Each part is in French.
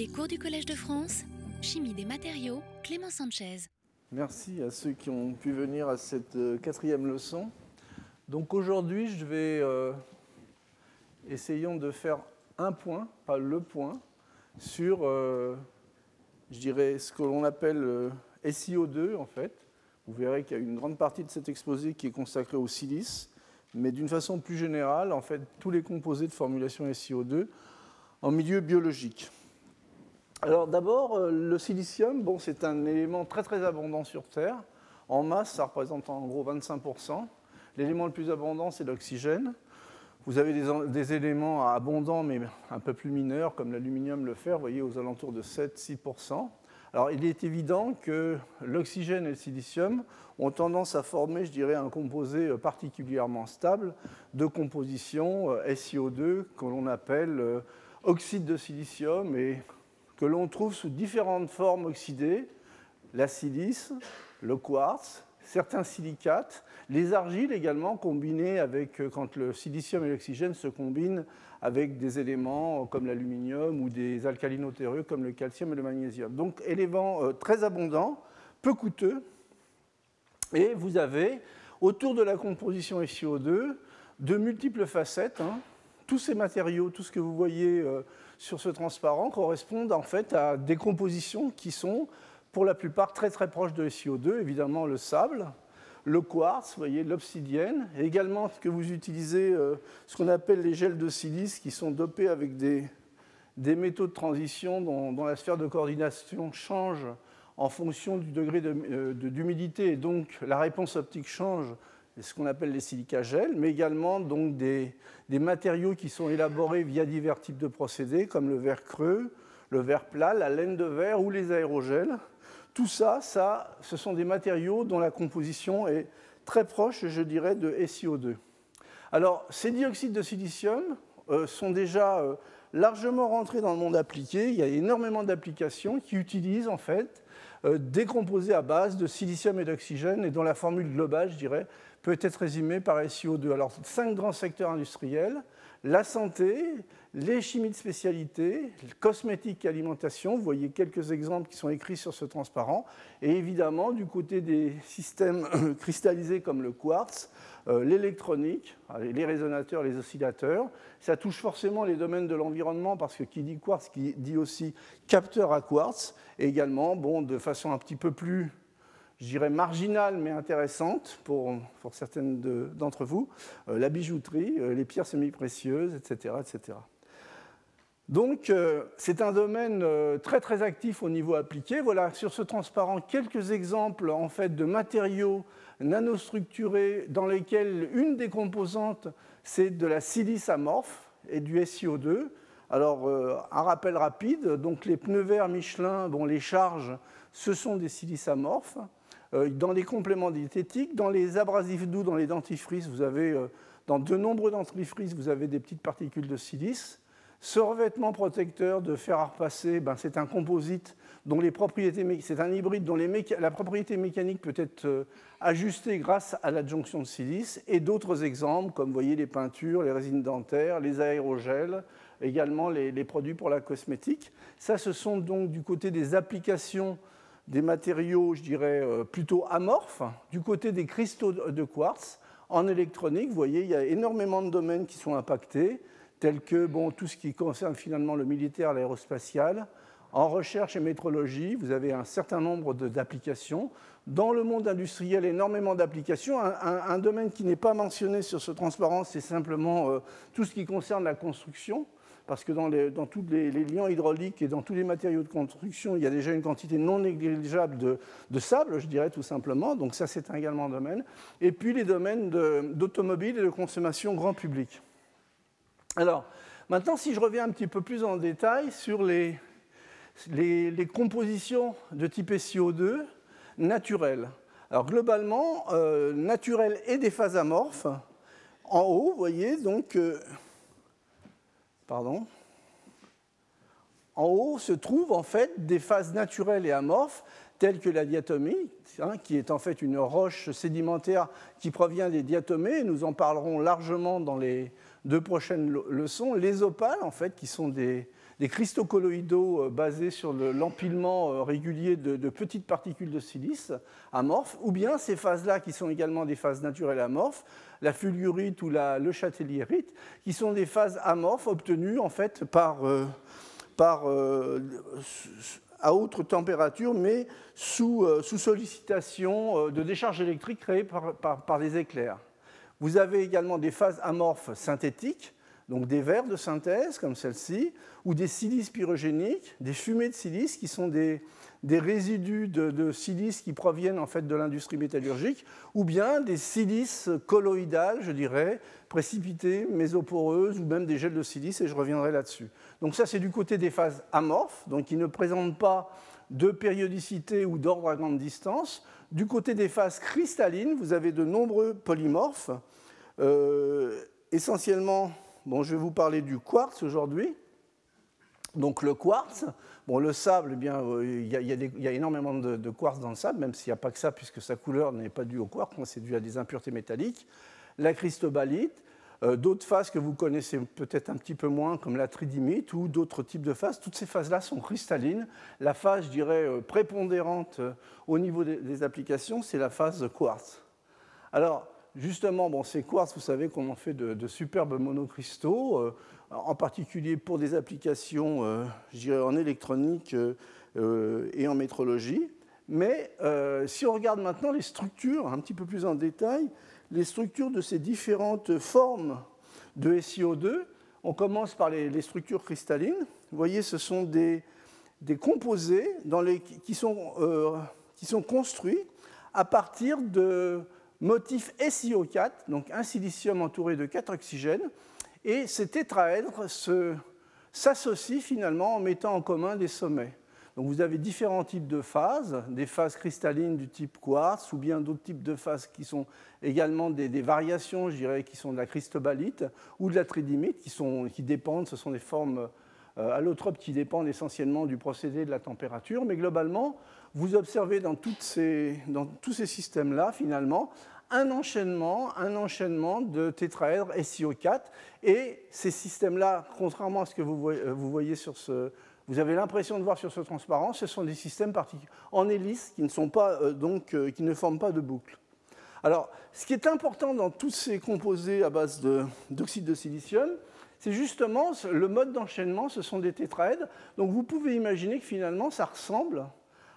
Les cours du Collège de France, Chimie des matériaux, Clément Sanchez. Merci à ceux qui ont pu venir à cette euh, quatrième leçon. Donc aujourd'hui, je vais euh, essayons de faire un point, pas le point, sur, euh, je dirais, ce que l'on appelle euh, SiO2 en fait. Vous verrez qu'il y a une grande partie de cet exposé qui est consacrée au silice, mais d'une façon plus générale, en fait, tous les composés de formulation SiO2 en milieu biologique. Alors d'abord, euh, le silicium, bon, c'est un élément très très abondant sur Terre. En masse, ça représente en gros 25%. L'élément le plus abondant, c'est l'oxygène. Vous avez des, des, éléments abondants, mais un peu plus mineurs, comme l'aluminium, le fer, vous voyez, aux alentours de 7-6%. Alors il est évident que l'oxygène et le silicium ont tendance à former, je dirais, un composé particulièrement stable de composition euh, SiO2 que l'on appelle euh, oxyde de silicium et que l'on trouve sous différentes formes oxydées, la silice, le quartz, certains silicates, les argiles également combinées avec, quand le silicium et l'oxygène se combinent avec des éléments comme l'aluminium ou des alcalinotéreux comme le calcium et le magnésium. Donc éléments euh, très abondants, peu coûteux, et vous avez autour de la composition SiO2 de multiples facettes. Hein. Tous ces matériaux, tout ce que vous voyez euh, sur ce transparent correspondent en fait à des compositions qui sont pour la plupart très très proches de SiO2, évidemment le sable, le quartz, voyez, l'obsidienne, et également que vous utilisez euh, ce qu'on appelle les gels de silice qui sont dopés avec des, métaux de transition dont, la sphère de coordination change en fonction du degré d'humidité de, de, et donc la réponse optique change ce qu'on appelle les silicagels, mais également donc des, des, matériaux qui sont élaborés via divers types de procédés, comme le verre creux, le verre plat, la laine de verre ou les aérogels. Tout ça, ça, ce sont des matériaux dont la composition est très proche, je dirais, de SiO2. Alors, ces dioxydes de silicium euh, sont déjà euh, largement rentrés dans le monde appliqué. Il y a énormément d'applications qui utilisent en fait euh, des composés à base de silicium et d'oxygène et dont la formule globale, je dirais, peut être résumée par SiO2. Alors, cinq grands secteurs industriels la santé, les chimies de spécialité, cosmétique et alimentation. Vous voyez quelques exemples qui sont écrits sur ce transparent. Et évidemment, du côté des systèmes cristallisés comme le quartz, l'électronique, les résonateurs, les oscillateurs. Ça touche forcément les domaines de l'environnement parce que qui dit quartz, qui dit aussi capteur à quartz. Et également, bon, de façon un petit peu plus je dirais marginale mais intéressante pour, pour certaines d'entre vous, euh, la bijouterie, euh, les pierres semi-précieuses, etc., etc. Donc euh, c'est un domaine euh, très très actif au niveau appliqué. Voilà sur ce transparent quelques exemples en fait de matériaux nanostructurés dans lesquels une des composantes c'est de la silice amorphe et du SiO2. Alors euh, un rappel rapide, donc les pneus verts Michelin, bon les charges, ce sont des silices amorphes. Euh, dans les compléments diététiques, dans les abrasifs doux, dans les dentifrices, vous avez, euh, dans de nombreux dentifrices, vous avez des petites particules de silice. Ce revêtement protecteur de fer à repasser, ben, c'est un composite dont les propriétés, c'est un hybride dont la propriété mécanique peut être euh, ajustée grâce à l'adjonction de silice, et d'autres exemples, comme voyez les peintures, les résines dentaires, les aérogels, également les, produits pour la cosmétique. Ça, ce sont donc du côté des applications des matériaux, je dirais, plutôt amorphes. Du côté des cristaux de quartz, en électronique, vous voyez, il y a énormément de domaines qui sont impactés, tels que bon, tout ce qui concerne finalement le militaire, l'aérospatial. En recherche et métrologie, vous avez un certain nombre d'applications. Dans le monde industriel, énormément d'applications. Un, domaine qui n'est pas mentionné sur ce transparent, c'est simplement euh, tout ce qui concerne la construction parce que dans, tous les, les, liens hydrauliques et dans tous les matériaux de construction, il y a déjà une quantité non négligeable de, de sable, je dirais tout simplement. Donc ça, c'est également un domaine. Et puis les domaines d'automobile et de consommation grand public. Alors, maintenant, si je reviens un petit peu plus en détail sur les, les, compositions de type SiO2 naturelles. Alors, globalement, euh, naturelles et des phases amorphes. En haut, vous voyez, donc, euh, pardon, en haut se trouvent en fait des phases naturelles et amorphes telles que la diatomie, hein, qui est en fait une roche sédimentaire qui provient des diatomées. Nous en parlerons largement dans les deux prochaines leçons. Les opales, en fait, qui sont des, des cristaux colloïdaux euh, basés sur l'empilement euh, régulier de, petites particules de silice amorphes, ou bien ces phases-là qui sont également des phases naturelles amorphes, la fulgurite ou la, le châtellierite, qui sont des phases amorphes obtenues en fait par, euh, à haute température, mais sous, sollicitation de décharges électriques créées par, par, par des éclairs. Vous avez également des phases amorphes synthétiques, donc des verres de synthèse comme celle-ci, ou des silices pyrogéniques, des fumées de silice qui sont des, résidus de, silice qui proviennent en fait de l'industrie métallurgique, ou bien des silices colloïdales, je dirais, précipitées, mésoporeuses, ou même des gels de silice, et je reviendrai là-dessus. Donc ça, c'est du côté des phases amorphes, donc qui ne présentent pas de périodicité ou d'ordre à grande distance. Du côté des phases cristallines, vous avez de nombreux polymorphes, euh, essentiellement Je vais vous parler du quartz aujourd'hui. Donc le quartz, bon, le sable, eh bien, euh, il y, a, énormément de, quartz dans le sable, même s'il n'y a pas que ça, puisque sa couleur n'est pas due au quartz, c'est dû à des impuretés métalliques. La cristobalite, euh, d'autres phases que vous connaissez peut-être un petit peu moins, comme la tridymite ou d'autres types de phases. Toutes ces phases-là sont cristallines. La phase, je dirais, euh, prépondérante au niveau des, des applications, c'est la phase quartz. Alors, justement, bon, ces quartz, vous savez qu'on en fait de, superbes monocristaux, euh, en particulier pour des applications, euh, je dirais, en électronique euh, et en métrologie. Mais si on regarde maintenant les structures, un petit peu plus en détail, les structures de ces différentes formes de SiO2, on commence par les, structures cristallines. Vous voyez, ce sont des, composés qui, sont, qui sont construits à partir de motif SiO4, donc un silicium entouré de quatre oxygènes, et ces tétraèdres s'associent finalement en mettant en commun des sommets. Donc vous avez différents types de phases, des phases cristallines du type quartz, ou bien d'autres types de phases qui sont également des, variations, je dirais, qui sont de la cristobalite ou de la tridymite, qui, sont, qui dépendent, ce sont des formes euh, allotropes qui dépendent essentiellement du procédé de la température, mais globalement, vous observez dans, tous ces systèmes-là, finalement, un enchaînement, un de tétraèdres SiO4. Et ces systèmes-là, contrairement à ce que vous voyez, sur ce, vous avez l'impression de voir sur ce transparent, ce sont des systèmes en hélice qui ne, sont pas, euh, donc, euh, qui ne forment pas de boucle. Alors, ce qui est important dans tous ces composés à base d'oxyde de, silicium, c'est justement le mode d'enchaînement, ce sont des tétraèdres. Donc vous pouvez imaginer que finalement, ça ressemble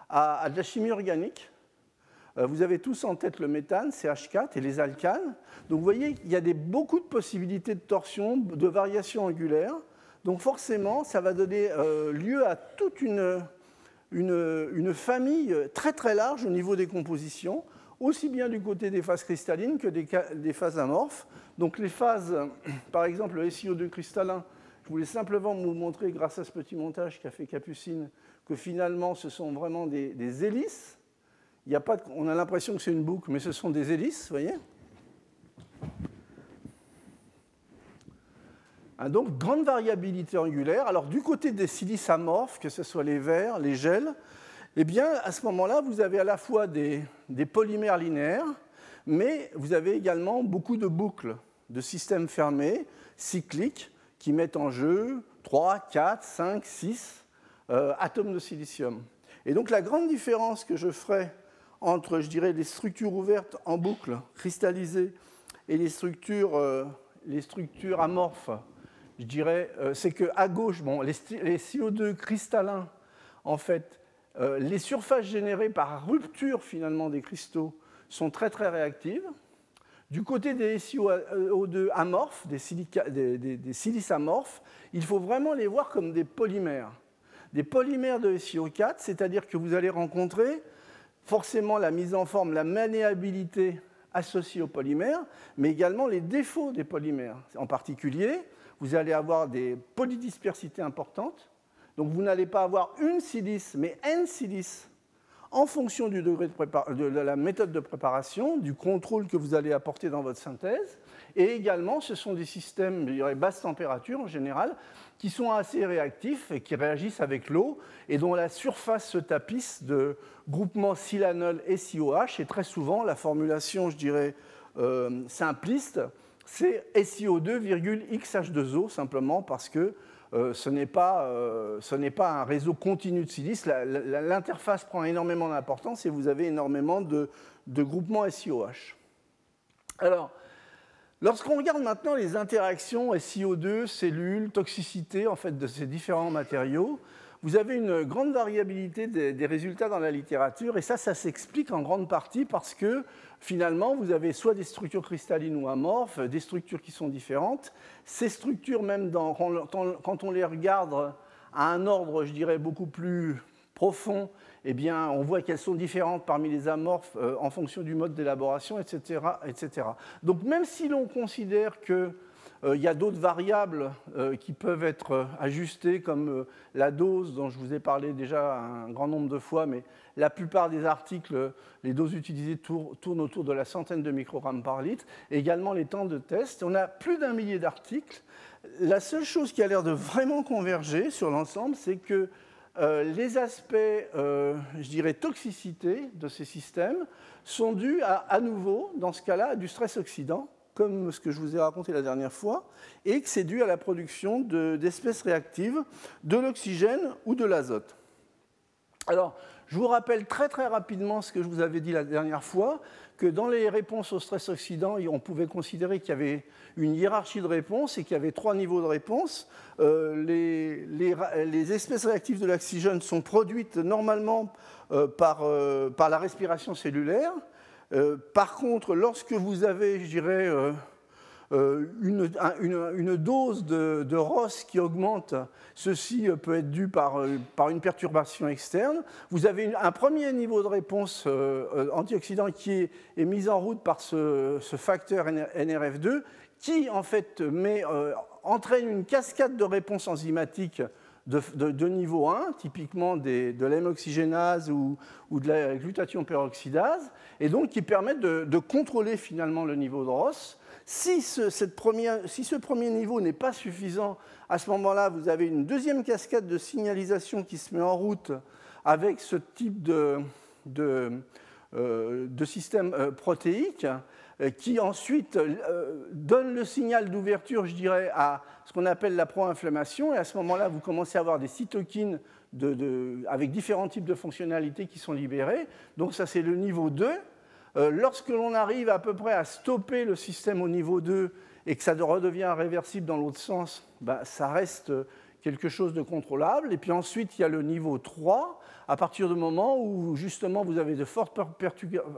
à, de la chimie organique. Euh, vous avez tous en tête le méthane, CH4, et les alcanes. Donc vous voyez, il y a beaucoup de possibilités de torsion, de variation angulaire. Donc forcément, ça va donner euh, lieu à toute une, famille très très large au niveau des compositions, aussi bien du côté des phases cristallines que des, phases amorphes. Donc les phases, par exemple le SiO2 cristallin, je voulais simplement vous montrer, grâce à ce petit montage qu'a fait Capucine, que finalement ce sont vraiment des, hélices. Il a pas on a l'impression que c'est une boucle, mais ce sont des hélices, vous voyez ah, Donc, grande variabilité angulaire. Alors, du côté des silices amorphes, que ce soit les verres, les gels, eh bien, à ce moment-là, vous avez à la fois des, polymères linéaires, mais vous avez également beaucoup de boucles, de systèmes fermés, cycliques, qui mettent en jeu 3, 4, 5, 6 euh, atomes de silicium. Et donc la grande différence que je ferai entre, je dirais, les structures ouvertes en boucle, cristallisées, et les structures, euh, les structures amorphes, je dirais, euh, c'est qu'à gauche, bon, les, CO2 cristallins, en fait, les surfaces générées par rupture finalement des cristaux sont très très réactives. Du côté des SiO2 amorphes, des, des silices amorphes, il faut vraiment les voir comme des polymères des polymères de SiO4, c'est-à-dire que vous allez rencontrer forcément la mise en forme, la maniabilité associée aux polymères, mais également les défauts des polymères. En particulier, vous allez avoir des polydispersités importantes, donc vous n'allez pas avoir une silice, mais n silices en fonction du degré de, la méthode de préparation, du contrôle que vous allez apporter dans votre synthèse. Et également, ce sont des systèmes de basse température en général, qui sont assez réactifs et qui réagissent avec l'eau et dont la surface se tapisse de groupements silanol et SiOH. Et très souvent, la formulation, je dirais, euh, simpliste, c'est SiO2, XH2O, simplement parce que ce n'est pas, un réseau continu de silice. L'interface prend énormément d'importance et vous avez énormément de, de groupements SiOH. Alors, lorsqu'on regarde maintenant les interactions SiO2, cellules, toxicité en fait, de ces différents matériaux, vous avez une grande variabilité des, résultats dans la littérature, et ça, ça s'explique en grande partie parce que finalement, vous avez soit des structures cristallines ou amorphes, des structures qui sont différentes. Ces structures, même quand on les regarde à un ordre, je dirais, beaucoup plus profond, eh bien, on voit qu'elles sont différentes parmi les amorphes euh, en fonction du mode d'élaboration, etc., etc. Donc, même si l'on considère que il y a d'autres variables euh, qui peuvent être euh, ajustées, comme la dose, dont je vous ai parlé déjà un grand nombre de fois, mais la plupart des articles, les doses utilisées tournent autour de la centaine de microgrammes par litre, également les temps de test. On a plus d'un millier d'articles. La seule chose qui a l'air de vraiment converger sur l'ensemble, c'est que les aspects, je dirais, toxicité de ces systèmes sont dus à, à nouveau, dans ce cas-là, à du stress oxydant, comme ce que je vous ai raconté la dernière fois, et que c'est dû à la production d'espèces réactives, de l'oxygène ou de l'azote. Alors, je vous rappelle très très rapidement ce que je vous avais dit la dernière fois, que dans les réponses au stress oxydant, on pouvait considérer qu'il y avait une hiérarchie de réponses et qu'il y avait trois niveaux de réponse. Euh, les, espèces réactives de l'oxygène sont produites normalement euh, euh, par la respiration cellulaire. Euh, par contre, lorsque vous avez, je dirais, euh, euh, une, dose de, ROS qui augmente, ceci peut être dû par, une perturbation externe. Vous avez un premier niveau de réponse antioxydant qui est, mis en route par ce, facteur NRF2 qui, en fait, entraîne une cascade de réponses enzymatiques de, niveau 1, typiquement de l'hémoxygénase ou, ou, de la glutathion peroxydase, et donc qui permettent de, contrôler finalement le niveau de ROS. Si ce, cette première, si ce premier niveau n'est pas suffisant, à ce moment-là, vous avez une deuxième cascade de signalisation qui se met en route avec ce type de, de, euh, de système euh, protéique qui ensuite donne le signal d'ouverture, je dirais, à ce qu'on appelle la pro-inflammation. Et à ce moment-là, vous commencez à avoir des cytokines avec différents types de fonctionnalités qui sont libérées. Donc ça, c'est le niveau 2. Euh, lorsque l'on arrive à peu près à stopper le système au niveau 2 et que ça redevient réversible dans l'autre sens, bah, ça reste quelque chose de contrôlable. Et puis ensuite, il y a le niveau 3, à partir du moment où justement vous avez de fortes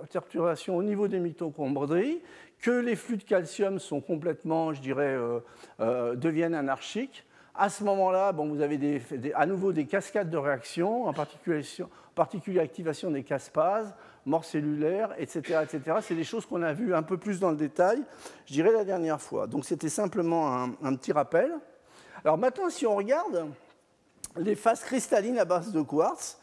perturbations au niveau des mitochondries, que les flux de calcium sont complètement, je dirais, euh, euh, deviennent anarchiques. À ce moment-là, bon, vous avez à nouveau des cascades de réactions, en particulier, en activation des caspases, mort cellulaire, etc. etc. C'est des choses qu'on a vues un peu plus dans le détail, je dirais, la dernière fois. Donc c'était simplement un, petit rappel. Alors maintenant, si on regarde les phases cristallines à base de quartz,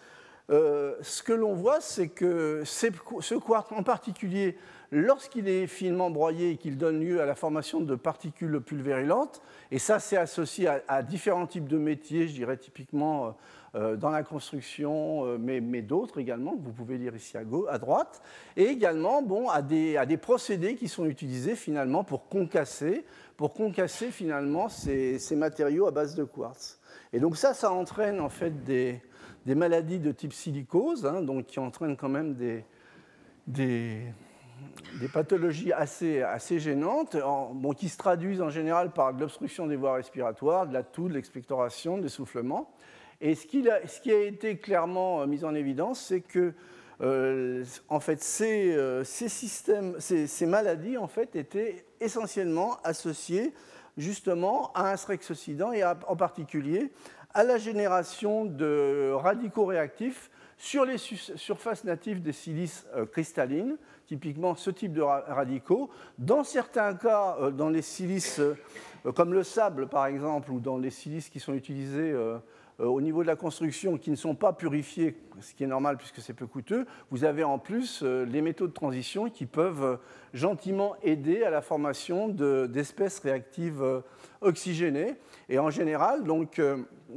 euh, ce que l'on voit, c'est que ce quartz en particulier lorsqu'il est finement broyé et qu'il donne lieu à la formation de particules pulvérulantes, et ça c'est associé à, différents types de métiers, je dirais typiquement euh, euh, dans la construction, mais, d'autres également, vous pouvez lire ici à, gauche, à droite, et également bon, à, des, procédés qui sont utilisés finalement pour concasser, pour concasser finalement ces, matériaux à base de quartz. Et donc ça, ça entraîne en fait des, maladies de type silicose, hein, donc qui entraînent quand même des, des des pathologies assez, assez gênantes, bon, qui se traduisent en général par de l'obstruction des voies respiratoires, de la toux, de l'expectoration, de l'essoufflement. Et ce qui, a, ce qui, a, été clairement euh, mis en évidence, c'est que euh, en fait, ces, euh, ces, systèmes, ces, ces, maladies en fait, étaient essentiellement associées justement à un stress oxydant et en particulier à la génération de radicaux réactifs sur les surfaces natives des silices cristallines, typiquement ce type de radicaux. Dans certains cas, euh, dans les silices euh, comme le sable par exemple, ou dans les silices qui sont utilisés euh, au niveau de la construction qui ne sont pas purifiés, ce qui est normal puisque c'est peu coûteux, vous avez en plus les métaux de transition qui peuvent gentiment aider à la formation d'espèces réactives oxygénées. Et en général, donc,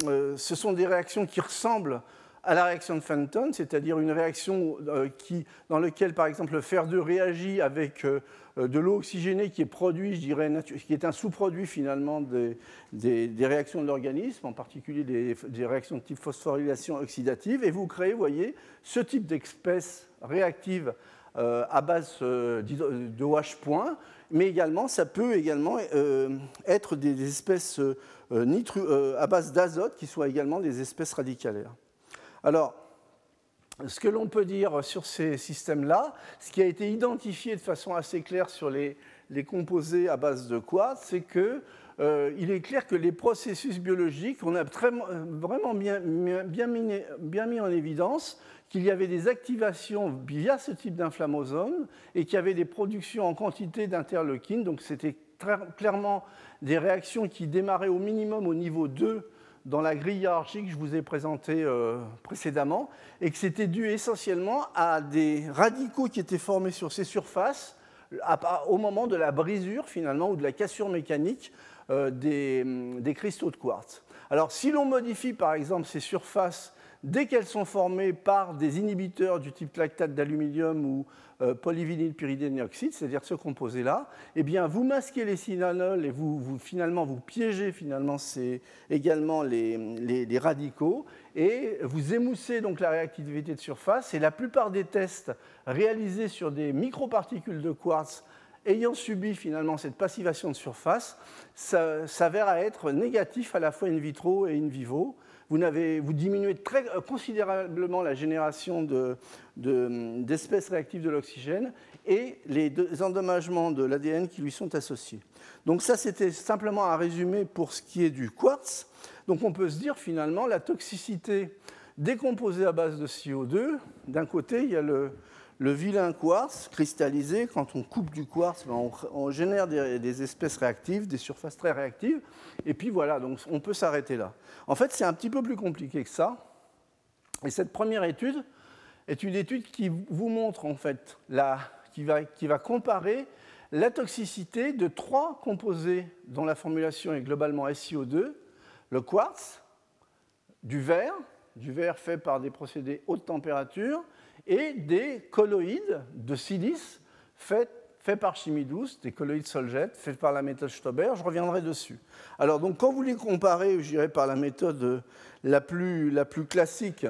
ce sont des réactions qui ressemblent à la réaction de Fenton, c'est-à-dire une réaction qui, dans laquelle, par exemple, le fer 2 réagit avec de l'eau oxygénée qui est produit, je dirais, qui est un sous-produit finalement des, des, réactions de l'organisme, en particulier des, réactions de type phosphorylation oxydative, et vous créez, vous voyez, ce type d'espèces réactives à base de OH point, mais également, ça peut également être des, espèces euh, euh, à base d'azote qui soient également des espèces radicalaires. Alors, ce que l'on peut dire sur ces systèmes-là, ce qui a été identifié de façon assez claire sur les, composés à base de quartz, c'est qu'il euh, est clair que les processus biologiques, on a vraiment bien, mis, en évidence qu'il y avait des activations via ce type d'inflammosome et qu'il y avait des productions en quantité d'interleukines. Donc c'était clairement des réactions qui démarraient au minimum au niveau 2 dans la grille hiérarchique que je vous ai présentée euh, précédemment, et que c'était dû essentiellement à des radicaux qui étaient formés sur ces surfaces au moment de la brisure finalement ou de la cassure mécanique euh, des, des, cristaux de quartz. Alors si l'on modifie par exemple ces surfaces dès qu'elles sont formées par des inhibiteurs du type lactate d'aluminium ou euh, c'est-à-dire ce composé-là, eh vous masquez les synanols et vous, finalement, vous piégez également les, radicaux et vous émoussez donc la réactivité de surface. Et la plupart des tests réalisés sur des microparticules de quartz ayant subi finalement cette passivation de surface s'avèrent être négatifs à la fois in vitro et in vivo vous, diminuez très euh, considérablement la génération d'espèces réactives de l'oxygène et les endommagements de l'ADN qui lui sont associés. Donc ça, c'était simplement un résumé pour ce qui est du quartz. Donc on peut se dire finalement la toxicité des composés à base de CO2. D'un côté, il y a le, le vilain quartz cristallisé, quand on coupe du quartz, ben, on, génère des, espèces réactives, des surfaces très réactives. Et puis voilà, donc on peut s'arrêter là. En fait, c'est un petit peu plus compliqué que ça. Et cette première étude est une étude qui vous montre, en fait, qui, va, qui va comparer la toxicité de trois composés dont la formulation est globalement SiO2, le quartz, du verre, du verre fait par des procédés haute température, et des colloïdes de silice faits, par chimie douce, des colloïdes Soljet, faits par la méthode Stauber. Je reviendrai dessus. Alors, donc, quand vous les comparez, je dirais, par la méthode la plus, la plus classique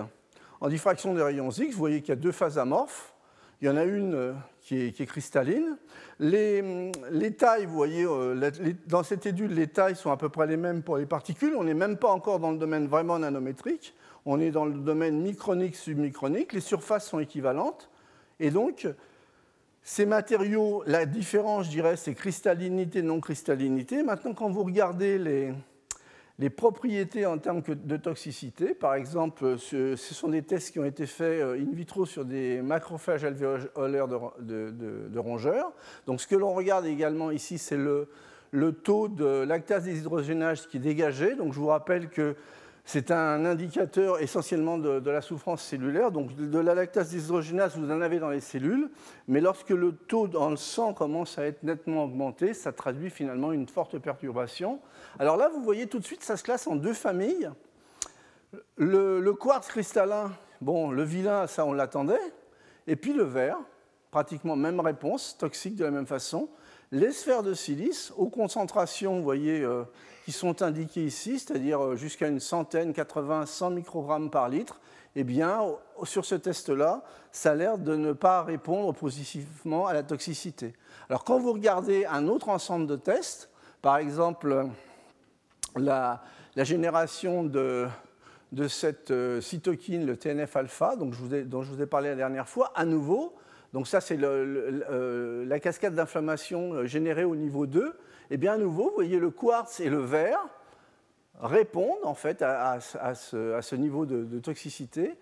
en diffraction des rayons X, vous voyez qu'il y a deux phases amorphes. Il y en a une euh, qui est, cristalline. Les, les, tailles, vous voyez, euh, dans cette étude, les tailles sont à peu près les mêmes pour les particules. On n'est même pas encore dans le domaine vraiment nanométrique on est dans le domaine micronique, submicronique, les surfaces sont équivalentes, et donc ces matériaux, la différence, je dirais, c'est cristallinité, non-cristallinité. Maintenant, quand vous regardez les, propriétés en termes de toxicité, par exemple, ce, sont des tests qui ont été faits euh, in vitro sur des macrophages alvéolaires de, rongeurs. Donc, ce que l'on regarde également ici, c'est le, le, taux de lactase déshydrogénase qui est dégagé. Donc, je vous rappelle que c'est un indicateur essentiellement de, la souffrance cellulaire. Donc de la lactase déshydrogénase, vous en avez dans les cellules, mais lorsque le taux dans le sang commence à être nettement augmenté, ça traduit finalement une forte perturbation. Alors là, vous voyez tout de suite, ça se classe en deux familles. Le, quartz cristallin, bon, le vilain, ça on l'attendait, et puis le verre, pratiquement même réponse, toxique de la même façon. Les sphères de silice, aux concentrations, vous voyez, euh, qui sont indiqués ici, c'est-à-dire euh, jusqu'à une centaine, 80, 100 microgrammes par litre, eh bien, sur ce test-là, ça a l'air de ne pas répondre positivement à la toxicité. Alors, quand vous regardez un autre ensemble de tests, par exemple la, génération de, cette euh, cytokine, le TNF-alpha, dont je vous ai parlé la dernière fois, à nouveau, donc ça c'est euh, la cascade d'inflammation générée au niveau 2, et eh bien à nouveau, vous voyez le quartz et le verre répondent en fait à, ce, niveau de, toxicité.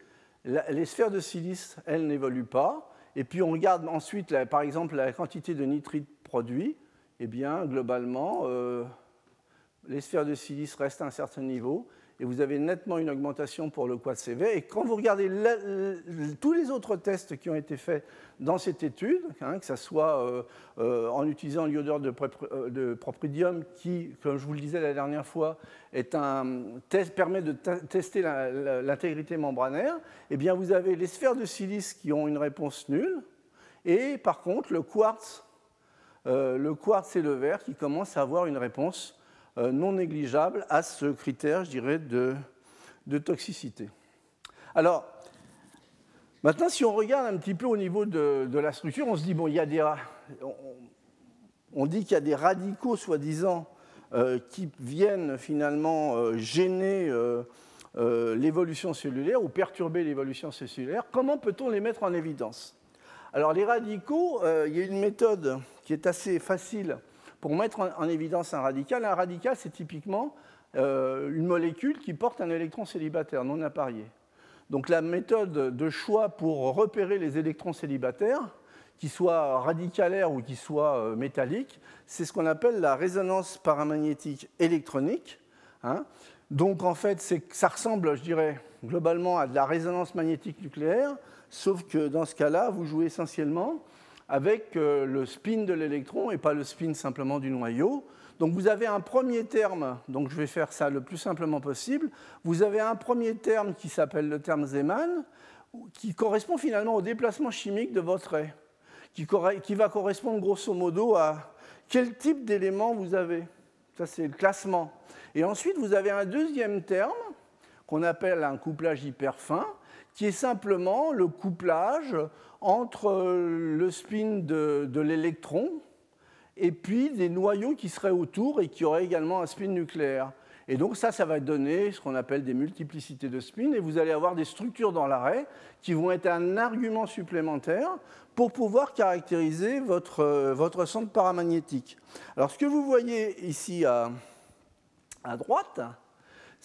les sphères de silice, elles, n'évoluent pas. Et puis on regarde ensuite, par exemple, la quantité de nitrite produit. Eh bien, globalement, euh, les sphères de silice restent à un certain niveau. Et vous avez nettement une augmentation pour le quad CV. Et quand vous regardez tous les autres tests qui ont été faits dans cette étude, hein, que ce soit euh, euh, en utilisant l'iodeur de, euh, de, propridium, qui, comme je vous le disais la dernière fois, permet de tester l'intégrité membranaire, eh bien vous avez les sphères de silice qui ont une réponse nulle, et par contre le quartz, le quartz et le verre qui commencent à avoir une réponse non négligeable à ce critère, je dirais, de, toxicité. Alors, maintenant, si on regarde un petit peu au niveau de, la structure, on se dit, bon, il on, dit qu'il y a des radicaux, soi-disant, euh, qui viennent finalement euh, gêner l'évolution cellulaire ou perturber l'évolution cellulaire. Comment peut-on les mettre en évidence? Alors, les radicaux, il y a une méthode qui est assez facile pour mettre en, évidence un radical, un radical, c'est typiquement euh, une molécule qui porte un électron célibataire non apparié. Donc la méthode de choix pour repérer les électrons célibataires, qu'ils soient radicalaires ou qu'ils soient euh, métalliques, c'est ce qu'on appelle la résonance paramagnétique électronique. Hein. Donc en fait, ça ressemble, je dirais, globalement à de la résonance magnétique nucléaire, sauf que dans ce cas-là, vous jouez essentiellement avec euh, le spin de l'électron et pas le spin simplement du noyau. Donc vous avez un premier terme, donc je vais faire ça le plus simplement possible. Vous avez un premier terme qui s'appelle le terme Zeeman, qui correspond finalement au déplacement chimique de votre ray, qui, qui va correspondre grosso modo à quel type d'élément vous avez. Ça, c'est le classement. Et ensuite, vous avez un deuxième terme qu'on appelle un couplage hyper fin, qui est simplement le couplage entre euh, le spin de, l'électron et puis des noyaux qui seraient autour et qui auraient également un spin nucléaire. Et donc ça, ça va donner ce qu'on appelle des multiplicités de spins, et vous allez avoir des structures dans l'arrêt qui vont être un argument supplémentaire pour pouvoir caractériser votre, euh, votre centre paramagnétique. Alors ce que vous voyez ici à, à droite,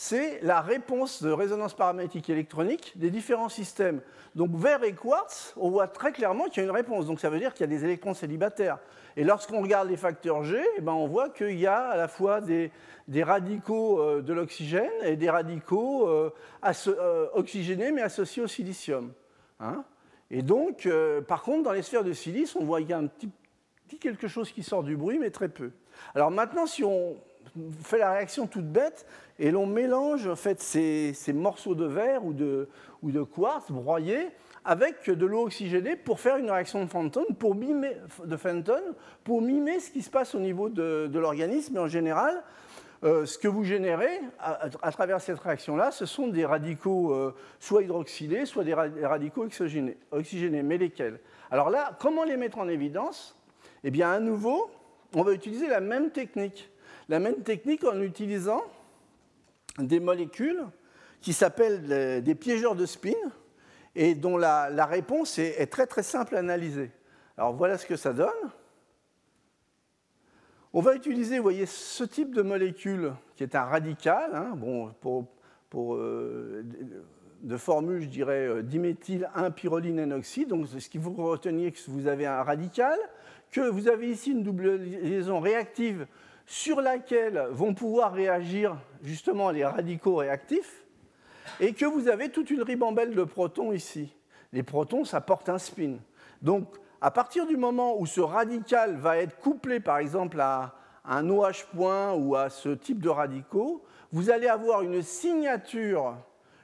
c'est la réponse de résonance paramagnétique électronique des différents systèmes. Donc verre et quartz, on voit très clairement qu'il y a une réponse. Donc ça veut dire qu'il y a des électrons célibataires. Et lorsqu'on regarde les facteurs G, eh ben, on voit qu'il y a à la fois des, radicaux euh, de l'oxygène et des radicaux euh, euh, oxygénés mais associés au silicium. Hein. et donc, par contre, dans les sphères de silice, on voit qu'il y a un petit, petit quelque chose qui sort du bruit, mais très peu. Alors maintenant, si on fait la réaction toute bête et l'on mélange en fait ces, morceaux de verre ou de, quartz broyés avec de l'eau oxygénée pour faire une réaction de Fenton, pour mimer, de Fenton, pour mimer ce qui se passe au niveau de, l'organisme. Et en général, euh, ce que vous générez à, travers cette réaction-là, ce sont des radicaux euh, soit hydroxylés, soit des radicaux oxygénés, oxygénés. Mais lesquels? Alors là, comment les mettre en évidence? Eh bien, à nouveau, on va utiliser la même technique la même technique en utilisant des molécules qui s'appellent des piégeurs de spin et dont la, réponse est, très très simple à analyser. Alors voilà ce que ça donne. On va utiliser, voyez, ce type de molécule qui est un radical, hein, bon, pour, euh, de formule, je dirais, euh, diméthyl 1 pyroline N-oxyde. Donc, ce qu'il faut retenir, que vous avez un radical, que vous avez ici une double liaison réactive sur laquelle vont pouvoir réagir justement les radicaux réactifs, et que vous avez toute une ribambelle de protons ici. Les protons, ça porte un spin. Donc, à partir du moment où ce radical va être couplé, par exemple, à un OH point ou à ce type de radicaux, vous allez avoir une signature,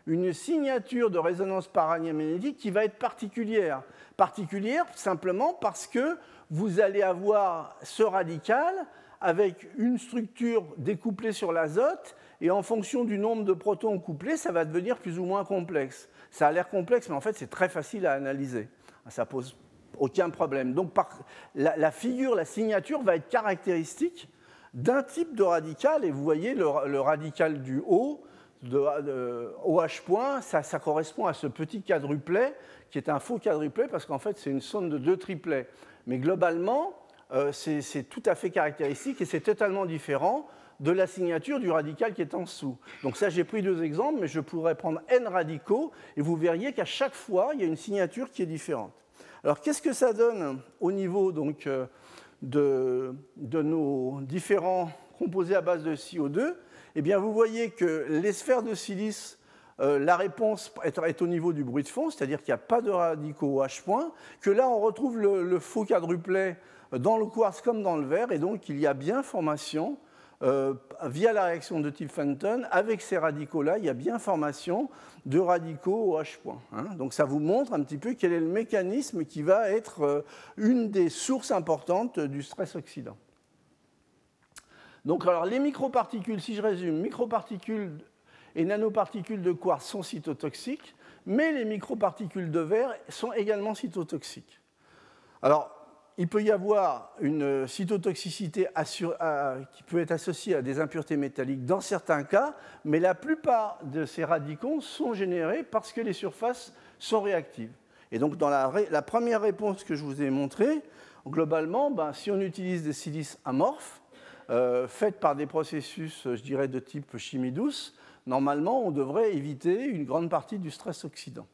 une signature de résonance paramagnétique qui va être particulière. Particulière simplement parce que vous allez avoir ce radical avec une structure découplée sur l'azote, et en fonction du nombre de protons couplés, ça va devenir plus ou moins complexe. Ça a l'air complexe, mais en fait, c'est très facile à analyser. Ça pose aucun problème. Donc, la, figure, la signature va être caractéristique d'un type de radical, et vous voyez le, radical du haut, OH point, ça, correspond à ce petit quadruplet, qui est un faux quadruplet, parce qu'en fait, c'est une somme de deux triplets. Mais globalement, c'est tout à fait caractéristique et c'est totalement différent de la signature du radical qui est en dessous. Donc ça, j'ai pris deux exemples, mais je pourrais prendre n radicaux et vous verriez qu'à chaque fois, il y a une signature qui est différente. Alors qu'est-ce que ça donne au niveau donc, euh, de, nos différents composés à base de CO2 eh bien, vous voyez que les sphères de silice, euh, la réponse est, au niveau du bruit de fond, c'est-à-dire qu'il n'y a pas de radicaux H point, que là, on retrouve le, faux quadruplet dans le quartz comme dans le verre, et donc il y a bien formation euh, via la réaction de type avec ces radicaux-là, il y a bien formation de radicaux au H point. Hein. Donc ça vous montre un petit peu quel est le mécanisme qui va être euh, une des sources importantes du stress oxydant. Donc alors les microparticules, si je résume, microparticules et nanoparticules de quartz sont cytotoxiques, mais les microparticules de verre sont également cytotoxiques. Alors, il peut y avoir une cytotoxicité qui peut être associée à des impuretés métalliques dans certains cas, mais la plupart de ces radicaux sont générés parce que les surfaces sont réactives. Et donc, dans la, première réponse que je vous ai montrée, globalement, ben, si on utilise des silices amorphes, euh, faites par des processus, je dirais, de type chimie douce, normalement, on devrait éviter une grande partie du stress oxydant.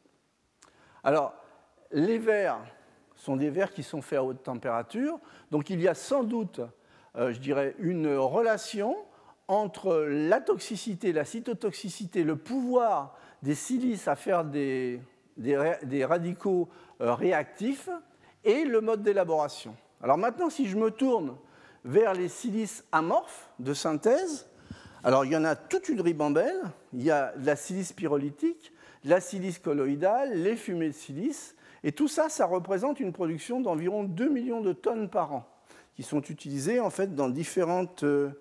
Alors, les verres sont des verres qui sont faits à haute température, donc il y a sans doute, euh, je dirais, une relation entre la toxicité, la cytotoxicité, le pouvoir des silices à faire des, radicaux euh, réactifs et le mode d'élaboration. Alors maintenant, si je me tourne vers les silices amorphes de synthèse, alors il y en a toute une ribambelle. Il y a la silice pyrolytique, la silice colloïdale, les fumées de silice. Et tout ça, ça représente une production d'environ 2 millions de tonnes par an, qui sont utilisées en fait dans différentes, euh,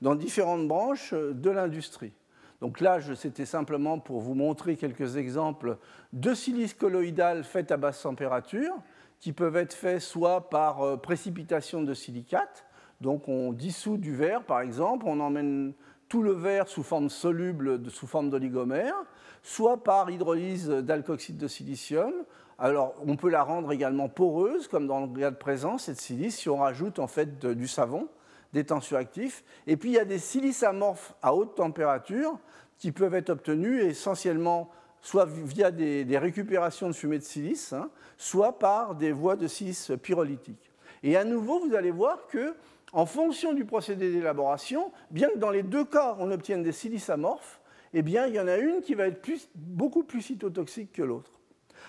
branches euh, de l'industrie. Donc là, c'était simplement pour vous montrer quelques exemples de silice colloïdale faites à basse température, qui peuvent être faits soit par euh, précipitation de silicate, donc on dissout du verre par exemple, on emmène tout le verre sous forme soluble, sous forme d'oligomère, soit par hydrolyse d'alcoxyde de silicium. Alors, on peut la rendre également poreuse, comme dans le cas de présent, cette silice, si on rajoute en fait du savon, des tensioactifs. Et puis, il y a des silices amorphes à haute température qui peuvent être obtenus essentiellement soit via des, récupérations de fumée de silice, hein, soit par des voies de silice pyrolytique. Et à nouveau, vous allez voir que en fonction du procédé d'élaboration, bien que dans les deux cas on obtienne des silices amorphes, eh il y en a une qui va être beaucoup plus cytotoxique que l'autre.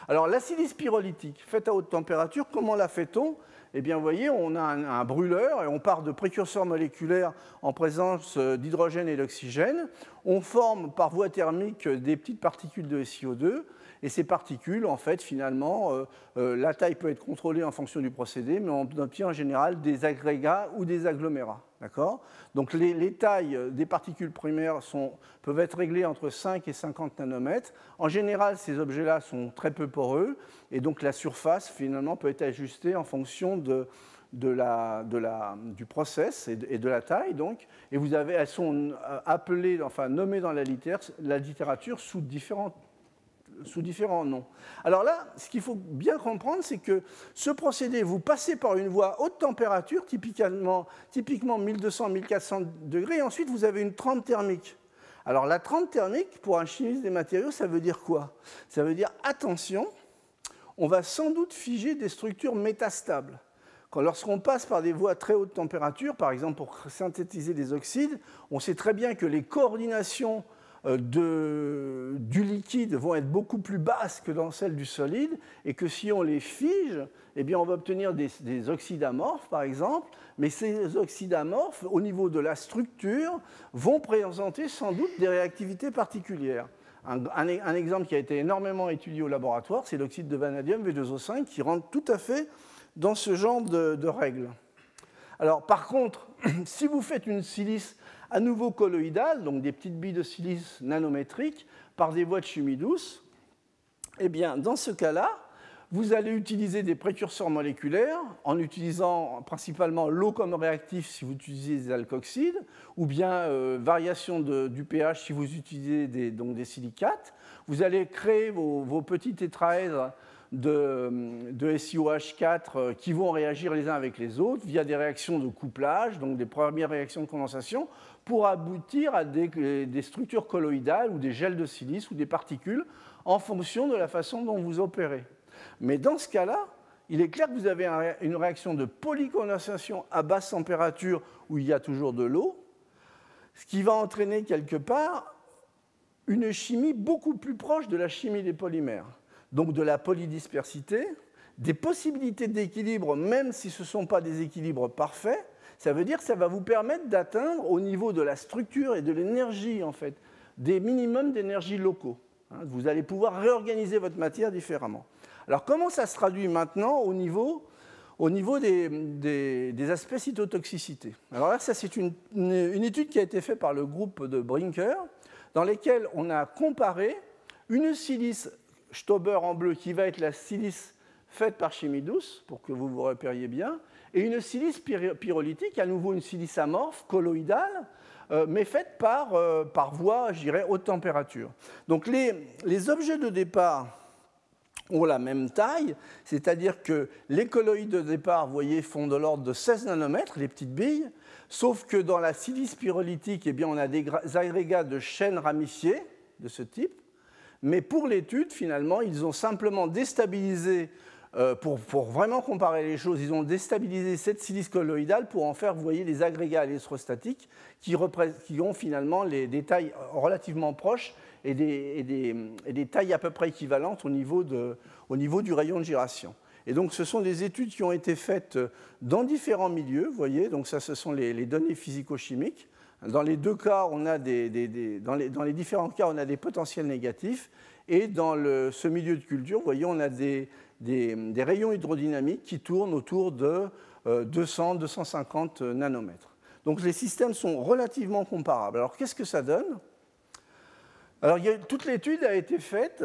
Alors, la silice pyrolytique, faite à haute température, comment la fait-on? Eh bien, vous voyez, on a un, brûleur et on part de précurseurs moléculaires en présence euh, d'hydrogène et d'oxygène. On forme par voie thermique des petites particules de SiO2 et ces particules, en fait, finalement, euh, euh, la taille peut être contrôlée en fonction du procédé, mais on obtient en général des agrégats ou des agglomérats. Donc les, tailles des particules primaires peuvent être réglées entre 5 et 50 nanomètres. En général, ces objets-là sont très peu poreux, et donc la surface, finalement, peut être ajustée en fonction du process et de, la taille. Et vous avez, elles sont euh, appelées, enfin nommées dans la littérature sous différentes sous différents noms. Alors là, ce qu'il faut bien comprendre, c'est que ce procédé, vous passez par une voie haute température, typiquement, typiquement 1200-1400 degrés, et ensuite vous avez une trempe thermique. Alors la trempe thermique, pour un chimiste des matériaux, ça veut dire quoi? Ça veut dire, attention, on va sans doute figer des structures métastables. Lorsqu'on passe par des voies à très haute température, par exemple pour synthétiser des oxydes, on sait très bien que les coordinations de, du liquide vont être beaucoup plus basses que dans celles du solide, et que si on les fige, eh bien, on va obtenir des, des oxydes amorphes, par exemple, mais ces oxydes amorphes, au niveau de la structure, vont présenter sans doute des réactivités particulières. Un, exemple qui a été énormément étudié au laboratoire, c'est l'oxyde de vanadium V2O5, qui rentre tout à fait dans ce genre de, de règles. Alors, par contre, si vous faites une silice à nouveau colloïdales, donc des petites billes de silice nanométriques, par des voies de chimie douce, eh bien, dans ce cas-là, vous allez utiliser des précurseurs moléculaires en utilisant principalement l'eau comme réactif si vous utilisez des alkoxides, ou bien euh, variation du pH si vous utilisez des, donc des silicates. Vous allez créer vos, vos petits tétraèdres de, de SiOH4 euh, qui vont réagir les uns avec les autres via des réactions de couplage, donc des premières réactions de condensation, pour aboutir à des, structures colloïdales ou des gels de silice ou des particules en fonction de la façon dont vous opérez. Mais dans ce cas-là, il est clair que vous avez une réaction de polycondensation à basse température où il y a toujours de l'eau. ce qui va entraîner quelque part une chimie beaucoup plus proche de la chimie des polymères, donc de la polydispersité, des possibilités d'équilibre, même si ce ne sont pas des équilibres parfaits, ça veut dire que ça va vous permettre d'atteindre au niveau de la structure et de l'énergie, en fait, des minimums d'énergie locaux. Hein. Vous allez pouvoir réorganiser votre matière différemment. Alors comment ça se traduit maintenant au niveau, au niveau des, aspects cytotoxicité? Alors là, ça c'est une, une, étude qui a été faite par le groupe de Brinker, dans laquelle on a comparé une silice Stauber en bleu, qui va être la silice faite par chimie douce, pour que vous vous repériez bien, et une silice pyrolytique, à nouveau une silice amorphe, colloïdale, euh, mais faite par, euh, par voie, je dirais, haute température. Donc les, objets de départ ont la même taille, c'est-à-dire que les colloïdes de départ, vous voyez, font de l'ordre de 16 nanomètres, les petites billes, sauf que dans la silice pyrolytique, eh on a des agrégats de chaînes ramifiées de ce type, mais pour l'étude, finalement, ils ont simplement déstabilisé euh, pour, vraiment comparer les choses, ils ont déstabilisé cette silice colloïdale pour en faire, vous voyez, des agrégats électrostatiques qui, qui ont finalement des tailles relativement proches et des, tailles à peu près équivalentes au niveau, du rayon de giration. Et donc, ce sont des études qui ont été faites dans différents milieux, vous voyez, donc ça, ce sont les, données physico-chimiques. Dans les deux cas, on a des, dans, les, différents cas, on a des potentiels négatifs. Et dans ce milieu de culture, vous voyez, on a des, des, rayons hydrodynamiques qui tournent autour de 200-250 euh, nanomètres. Donc les systèmes sont relativement comparables. Alors qu'est-ce que ça donne? Alors toute l'étude a été faite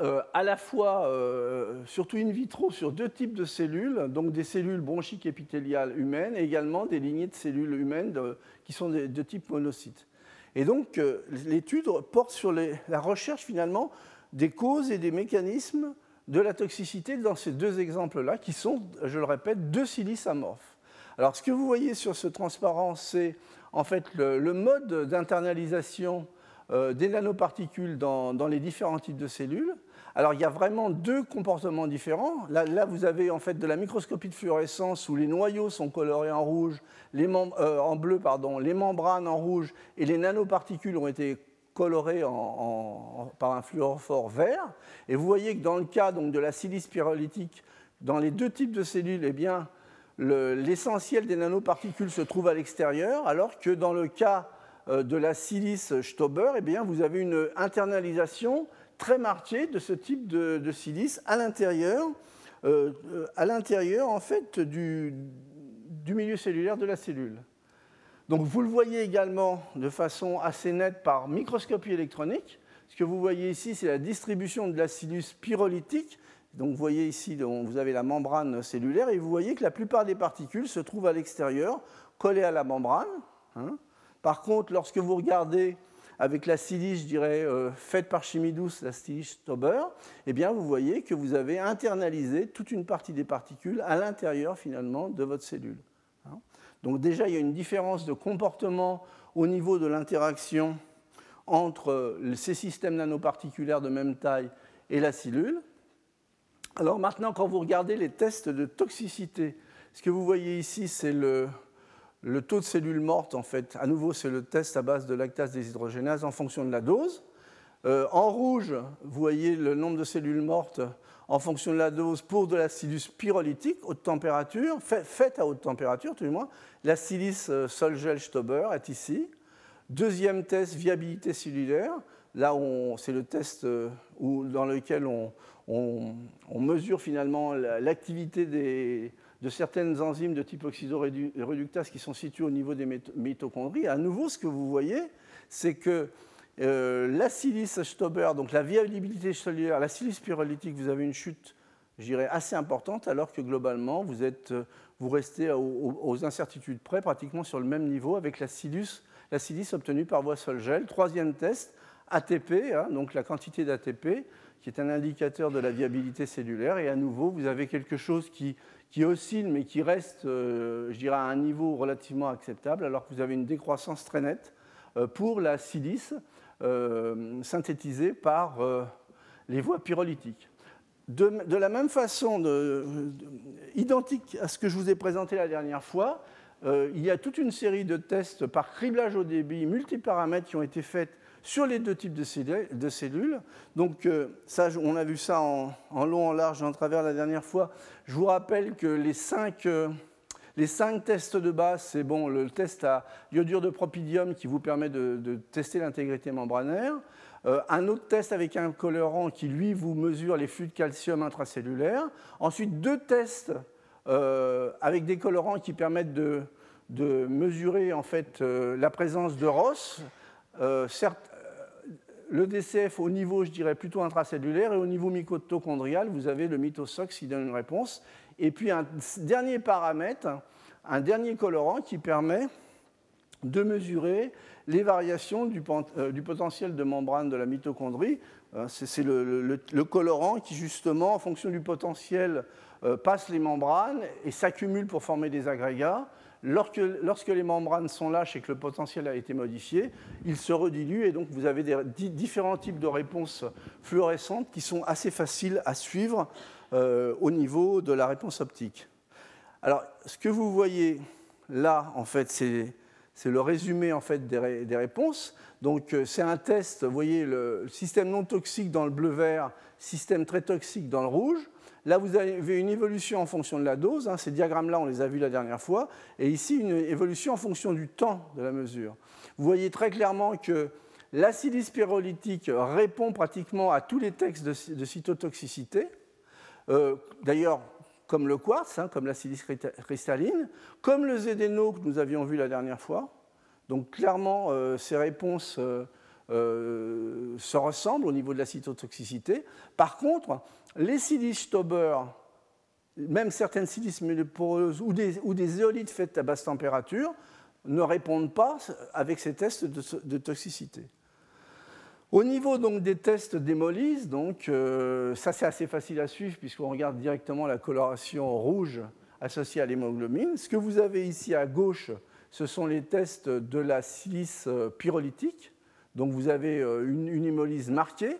euh, à la fois, euh, surtout in vitro, sur deux types de cellules, donc des cellules bronchiques épithéliales humaines et également des lignées de cellules humaines qui sont de, type monocyte. Et donc l'étude porte sur la recherche finalement des causes et des mécanismes de la toxicité dans ces deux exemples-là, qui sont, je le répète, deux silices amorphes. Alors, ce que vous voyez sur ce transparent, c'est en fait le, mode d'internalisation euh, des nanoparticules dans, les différents types de cellules. Alors, il y a vraiment deux comportements différents. Là, vous avez en fait de la microscopie de fluorescence où les noyaux sont colorés en rouge, les euh, en bleu, pardon, les membranes en rouge et les nanoparticules ont été coloré par un fluorophore vert. Et vous voyez que dans le cas donc, de la silice pyrolytique, dans les deux types de cellules, eh bien, l'essentiel des nanoparticules se trouve à l'extérieur, alors que dans le cas de la silice Stauber, eh bien, vous avez une internalisation très marquée de ce type de, silice à l'intérieur, euh, à l'intérieur en fait du milieu cellulaire de la cellule. Donc vous le voyez également de façon assez nette par microscopie électronique. Ce que vous voyez ici, c'est la distribution de l'acilus pyrolytique. Donc vous voyez ici, vous avez la membrane cellulaire et vous voyez que la plupart des particules se trouvent à l'extérieur, collées à la membrane. Hein. Par contre, lorsque vous regardez avec la silice, je dirais, euh, faite par chimie douce, la silice Tauber, eh bien, vous voyez que vous avez internalisé toute une partie des particules à l'intérieur, finalement, de votre cellule. Donc déjà, il y a une différence de comportement au niveau de l'interaction entre ces systèmes nanoparticulaires de même taille et la cellule. Alors maintenant, quand vous regardez les tests de toxicité, ce que vous voyez ici, c'est le, taux de cellules mortes, en fait. À nouveau, c'est le test à base de lactase déshydrogénase en fonction de la dose. Euh, en rouge, vous voyez le nombre de cellules mortes en fonction de la dose pour de la silice pyrolytique, haute température, faite à haute température, tout du moins. La silice euh, Solgel-Stauber est ici. Deuxième test, viabilité cellulaire. Là, c'est le test euh, dans lequel on, mesure finalement l'activité de certaines enzymes de type oxydoréductase qui sont situées au niveau des mitochondries. À nouveau, ce que vous voyez, c'est que euh, la silice Stauber, donc la viabilité cellulaire, la silice pyrolytique, vous avez une chute, je dirais, assez importante, alors que globalement, vous, êtes, euh, vous restez aux, incertitudes près, pratiquement sur le même niveau avec la silice, la silice obtenue par voie sol-gel. Troisième test, ATP, hein, donc la quantité d'ATP, qui est un indicateur de la viabilité cellulaire. Et à nouveau, vous avez quelque chose qui, qui oscille, mais qui reste, euh, je dirais, à un niveau relativement acceptable, alors que vous avez une décroissance très nette pour la silice euh, synthétisés par euh, les voies pyrolytiques. De, la même façon, identique à ce que je vous ai présenté la dernière fois, euh, il y a toute une série de tests par criblage au débit, multiparamètres qui ont été faits sur les deux types de cellules. Donc euh, ça, on a vu ça en, long, en large, en travers la dernière fois. Je vous rappelle que les cinq, euh, les cinq tests de base, c'est bon, le test à iodure de propidium qui vous permet de, tester l'intégrité membranaire. un autre test avec un colorant qui, lui, vous mesure les flux de calcium intracellulaires. Ensuite, deux tests euh, avec des colorants qui permettent de, mesurer en fait euh, la présence de ROS. Euh, certes, le DCF au niveau, je dirais, plutôt intracellulaire, et au niveau mitochondrial, vous avez le mitosox qui donne une réponse. Et puis un dernier paramètre, un dernier colorant qui permet de mesurer les variations du, potentiel de membrane de la mitochondrie. C'est le, colorant qui, justement, en fonction du potentiel euh, passe les membranes et s'accumule pour former des agrégats. Lorsque, lorsque, les membranes sont lâches et que le potentiel a été modifié, ils se rediluent et donc vous avez différents types de réponses fluorescentes qui sont assez faciles à suivre euh, au niveau de la réponse optique. Alors, ce que vous voyez là, en fait, c'est le résumé en fait, des, des réponses. Donc, euh, c'est un test, vous voyez, le système non toxique dans le bleu-vert, système très toxique dans le rouge. Là, vous avez une évolution en fonction de la dose. Hein. Ces diagrammes-là, on les a vus la dernière fois. Et ici, une évolution en fonction du temps de la mesure. Vous voyez très clairement que l'acide pyrolytique répond pratiquement à tous les textes de, cytotoxicité. Euh, d'ailleurs, comme le quartz, hein, comme la silice cristalline, comme le zédéno que nous avions vu la dernière fois. Donc clairement, euh, ces réponses euh, se ressemblent au niveau de la cytotoxicité. Par contre, les silices Tauber, même certaines silices poreuses ou des, ou des éolites faites à basse température, ne répondent pas avec ces tests de, toxicité. Au niveau donc, des tests d'hémolyse, donc, euh, ça c'est assez facile à suivre puisqu'on regarde directement la coloration rouge associée à l'hémoglobine. Ce que vous avez ici à gauche, ce sont les tests de la silice euh, pyrolytique. Donc vous avez euh, une, une hémolyse marquée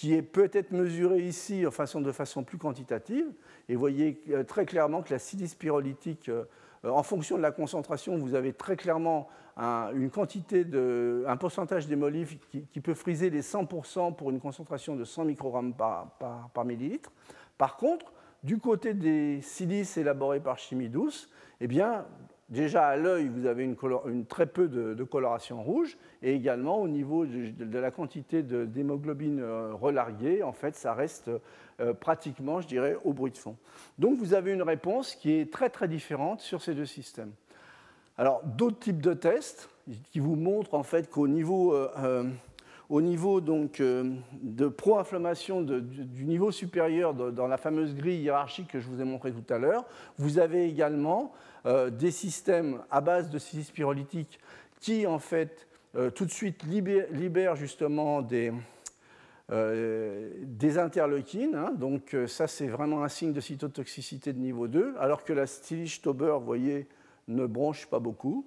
qui est peut-être mesuré ici de façon plus quantitative. Et vous voyez euh, très clairement que la silice pyrolytique, euh, en fonction de la concentration, vous avez très clairement un, une quantité un pourcentage d'hémolyphe qui, peut friser les 100% pour une concentration de 100 microgrammes par, par, millilitre. Par contre, du côté des silices élaborés par chimie douce, eh bien, Déjà à l'œil, vous avez une, très peu de, coloration rouge, et également au niveau de, la quantité d'hémoglobine euh, relarguée, en fait, ça reste euh, pratiquement, je dirais, au bruit de fond. Donc vous avez une réponse qui est très très différente sur ces deux systèmes. Alors d'autres types de tests qui vous montrent en fait qu'au niveau euh, au niveau donc, de pro-inflammation du niveau supérieur dans la fameuse grille hiérarchique que je vous ai montré tout à l'heure, vous avez également des systèmes à base de silice pyrolytique qui, en fait, euh, tout de suite libèrent, justement des, euh, des interleukines. Hein. donc ça, c'est vraiment un signe de cytotoxicité de niveau 2, alors que la Stilich Tauber, vous voyez, ne bronche pas beaucoup.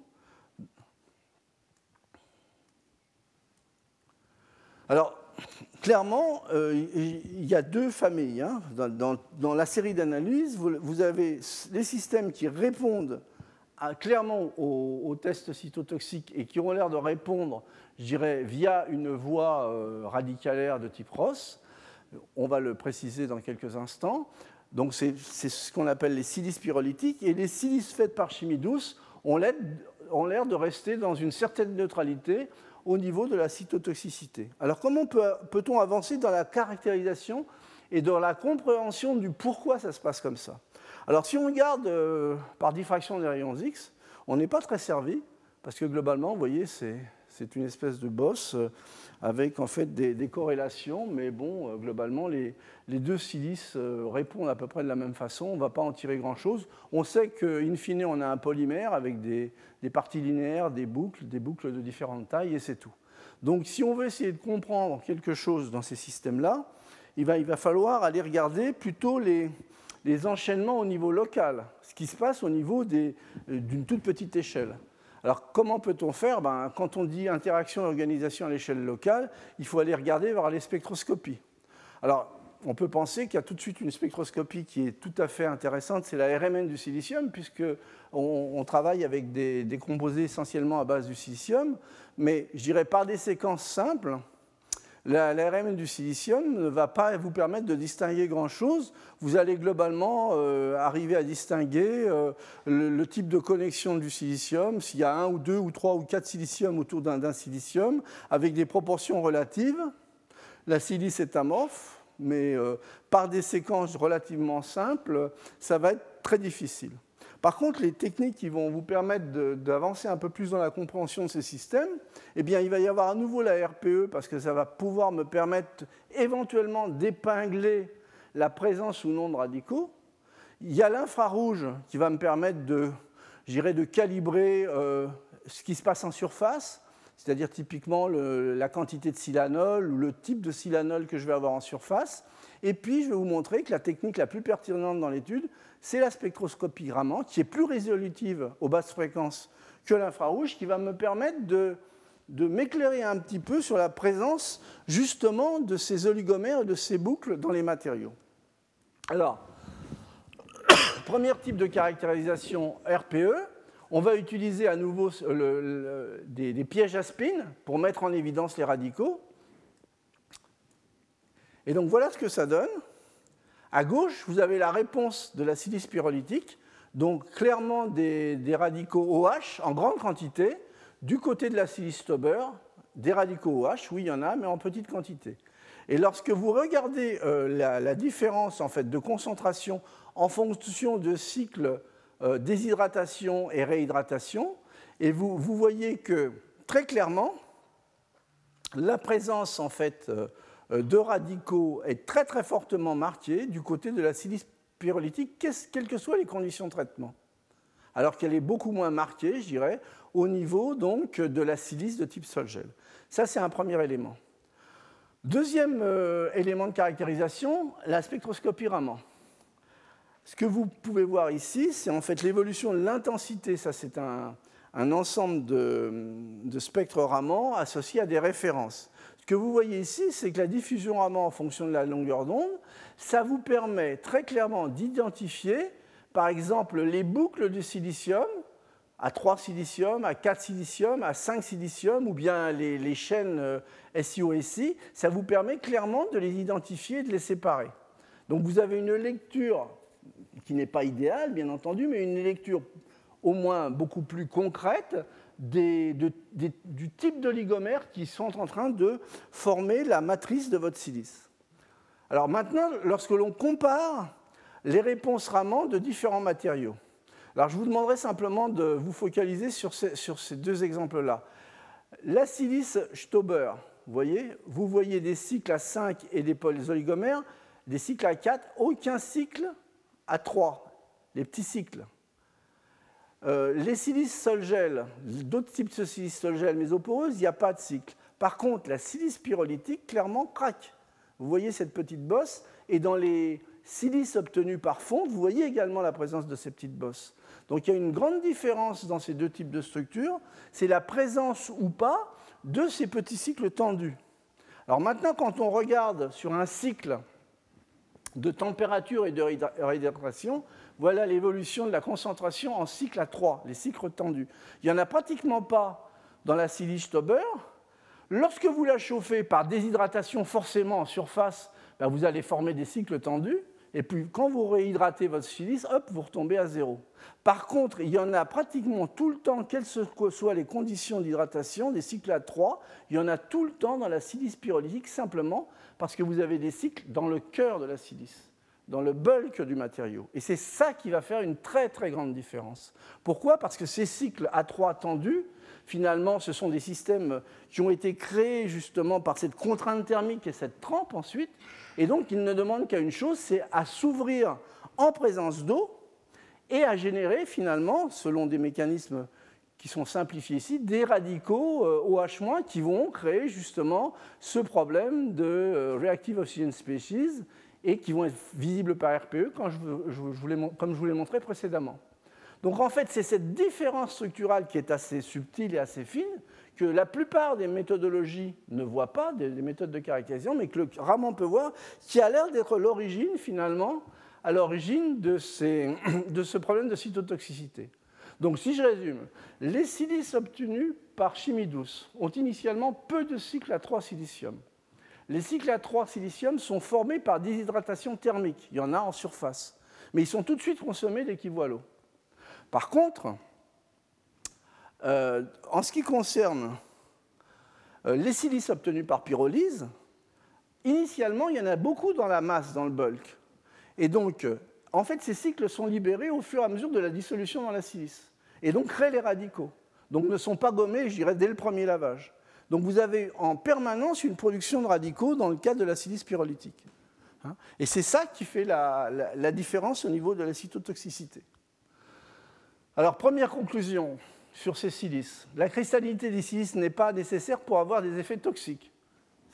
Alors, clairement, euh, il y a deux familles. Hein. Dans, la série d'analyses, vous, avez les systèmes qui répondent clairement aux, tests cytotoxiques et qui ont l'air de répondre, je dirais, via une voie euh, radicalaire de type ROS. On va le préciser dans quelques instants. Donc, c'est ce qu'on appelle les silices pyrolytiques. Et les silices faites par chimie douce ont l'air de rester dans une certaine neutralité au niveau de la cytotoxicité. Alors comment peut-on avancer dans la caractérisation et dans la compréhension du pourquoi ça se passe comme ça? Alors si on regarde euh, par diffraction des rayons X, on n'est pas très servi, parce que globalement, vous voyez, c'est une espèce de bosse euh, avec en fait des, corrélations, mais bon, euh, globalement, les, deux silices répondent à peu près de la même façon, on ne va pas en tirer grand-chose. On sait qu'in fine, on a un polymère avec des, parties linéaires, des boucles, des boucles de différentes tailles, et c'est tout. Donc si on veut essayer de comprendre quelque chose dans ces systèmes-là, il va, falloir aller regarder plutôt les, enchaînements au niveau local, ce qui se passe au niveau euh, d'une toute petite échelle. Alors comment peut-on faire? Ben, Quand on dit interaction et organisation à l'échelle locale, il faut aller regarder vers les spectroscopies. Alors on peut penser qu'il y a tout de suite une spectroscopie qui est tout à fait intéressante, c'est la RMN du silicium, puisqu'on on travaille avec des, des, composés essentiellement à base du silicium, mais je dirais par des séquences simples, la, RMN du silicium ne va pas vous permettre de distinguer grand-chose. Vous allez globalement euh, arriver à distinguer euh, le, type de connexion du silicium, s'il y a un ou deux ou trois ou quatre siliciums autour d'un silicium, avec des proportions relatives. La silice est amorphe, mais euh, par des séquences relativement simples, ça va être très difficile. Par contre, les techniques qui vont vous permettre d'avancer un peu plus dans la compréhension de ces systèmes, eh bien, il va y avoir à nouveau la RPE parce que ça va pouvoir me permettre éventuellement d'épingler la présence ou non de radicaux. Il y a l'infrarouge qui va me permettre de, de calibrer euh, ce qui se passe en surface, c'est-à-dire typiquement la quantité de silanol ou le type de silanol que je vais avoir en surface. Et puis, je vais vous montrer que la technique la plus pertinente dans l'étude, c'est la spectroscopie Raman, qui est plus résolutive aux basses fréquences que l'infrarouge, qui va me permettre de, m'éclairer un petit peu sur la présence justement de ces oligomères et de ces boucles dans les matériaux. Alors, premier type de caractérisation RPE, on va utiliser à nouveau des, pièges à spin pour mettre en évidence les radicaux. Et donc voilà ce que ça donne. À gauche, vous avez la réponse de la silice pyrolytique, donc clairement des, radicaux OH en grande quantité. Du côté de la silice Stauber, des radicaux OH, oui, il y en a, mais en petite quantité. Et lorsque vous regardez euh, la, différence en fait, de concentration en fonction de cycles euh, déshydratation et réhydratation, et vous, voyez que très clairement, la présence en fait, euh, euh, de radicaux est très très fortement marquée du côté de la silice pyrolytique, quelles que soient les conditions de traitement. Alors qu'elle est beaucoup moins marquée, je dirais, au niveau donc de la silice de type sol-gel. Ça, c'est un premier élément. Deuxième élément de caractérisation, la spectroscopie Raman. Ce que vous pouvez voir ici, c'est en fait l'évolution de l'intensité. Ça, c'est un, ensemble de, spectres Raman associés à des références. Ce que vous voyez ici, c'est que la diffusion Raman en fonction de la longueur d'onde, ça vous permet très clairement d'identifier, par exemple, les boucles de silicium à 3 silicium, à 4 silicium, à 5 silicium, ou bien les, chaînes euh, SIO-SI, ça vous permet clairement de les identifier et de les séparer. Donc vous avez une lecture qui n'est pas idéale, bien entendu, mais une lecture au moins beaucoup plus concrète du type d'oligomères qui sont en train de former la matrice de votre silice. Alors maintenant, lorsque l'on compare les réponses Raman de différents matériaux, alors je vous demanderai simplement de vous focaliser sur ces, deux exemples-là. La silice Stauber, vous voyez, vous voyez des cycles à 5 et des oligomères, des cycles à 4, aucun cycle à 3, les petits cycles. Euh, les silices sol-gel, d'autres types de silices sol-gel mésoporeuses, il n'y a pas de cycle. Par contre, la silice pyrolytique, clairement, craque. Vous voyez cette petite bosse, et dans les silices obtenus par fonte, vous voyez également la présence de ces petites bosses. Donc il y a une grande différence dans ces deux types de structures, c'est la présence ou pas de ces petits cycles tendus. Alors maintenant, quand on regarde sur un cycle de température et de réhydratation, voilà l'évolution de la concentration en cycle à 3, les cycles tendus. Il n'y en a pratiquement pas dans la silice Tauber. Lorsque vous la chauffez par déshydratation forcément en surface, ben, vous allez former des cycles tendus. Et puis quand vous réhydratez votre silice, hop, vous retombez à zéro. Par contre, il y en a pratiquement tout le temps, quelles que soient les conditions d'hydratation, des cycles à 3, il y en a tout le temps dans la silice pyrolytique, simplement parce que vous avez des cycles dans le cœur de la silice dans le bulk du matériau. Et c'est ça qui va faire une très très grande différence. Pourquoi? Parce que ces cycles A3 tendus, finalement, ce sont des systèmes qui ont été créés justement par cette contrainte thermique et cette trempe ensuite, et donc ils ne demandent qu'à une chose, c'est à s'ouvrir en présence d'eau et à générer finalement, selon des mécanismes qui sont simplifiés ici, des radicaux OH- qui vont créer justement ce problème de euh, reactive oxygen species et qui vont être visibles par RPE, comme je vous l'ai montré précédemment. Donc en fait, c'est cette différence structurale qui est assez subtile et assez fine que la plupart des méthodologies ne voient pas, des, méthodes de caractérisation, mais que le Raman peut voir, qui a l'air d'être l'origine finalement, à l'origine de, de ce problème de cytotoxicité. Donc si je résume, les silices obtenus par chimie douce ont initialement peu de cycles à 3 silicium. Les cycles à 3 silicium sont formés par déshydratation thermique. Il y en a en surface. Mais ils sont tout de suite consommés dès qu'ils voient l'eau. Par contre, euh, en ce qui concerne euh, les silices obtenus par pyrolyse, initialement, il y en a beaucoup dans la masse, dans le bulk. Et donc, euh, en fait, ces cycles sont libérés au fur et à mesure de la dissolution dans la silice. Et donc, créent les radicaux. Donc, ne sont pas gommés, je dirais, dès le premier lavage. Donc, vous avez en permanence une production de radicaux dans le cas de la silice pyrolytique. Hein. Et c'est ça qui fait la, différence au niveau de la cytotoxicité. Alors, première conclusion sur ces silices. La cristallinité des silices n'est pas nécessaire pour avoir des effets toxiques.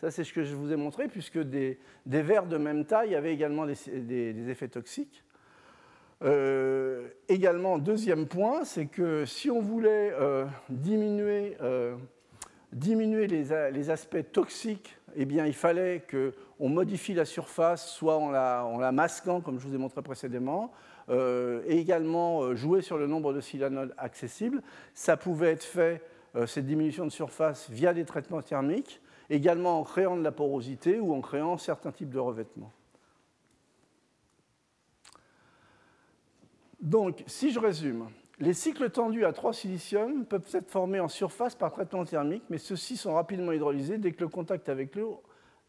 Ça, c'est ce que je vous ai montré, puisque des, verres de même taille avaient également des, effets toxiques. Euh, également, deuxième point, c'est que si on voulait euh, diminuer, euh, diminuer les, aspects toxiques, eh bien, il fallait qu'on modifie la surface, soit la, en la, masquant, comme je vous ai montré précédemment, et également jouer sur le nombre de silanodes accessibles. Ça pouvait être fait, cette diminution de surface, via des traitements thermiques également en créant de la porosité ou en créant certains types de revêtements. Donc, si je résume, les cycles tendus à 3 silicium peuvent être formés en surface par traitement thermique, mais ceux-ci sont rapidement hydrolysés dès que le contact avec l'eau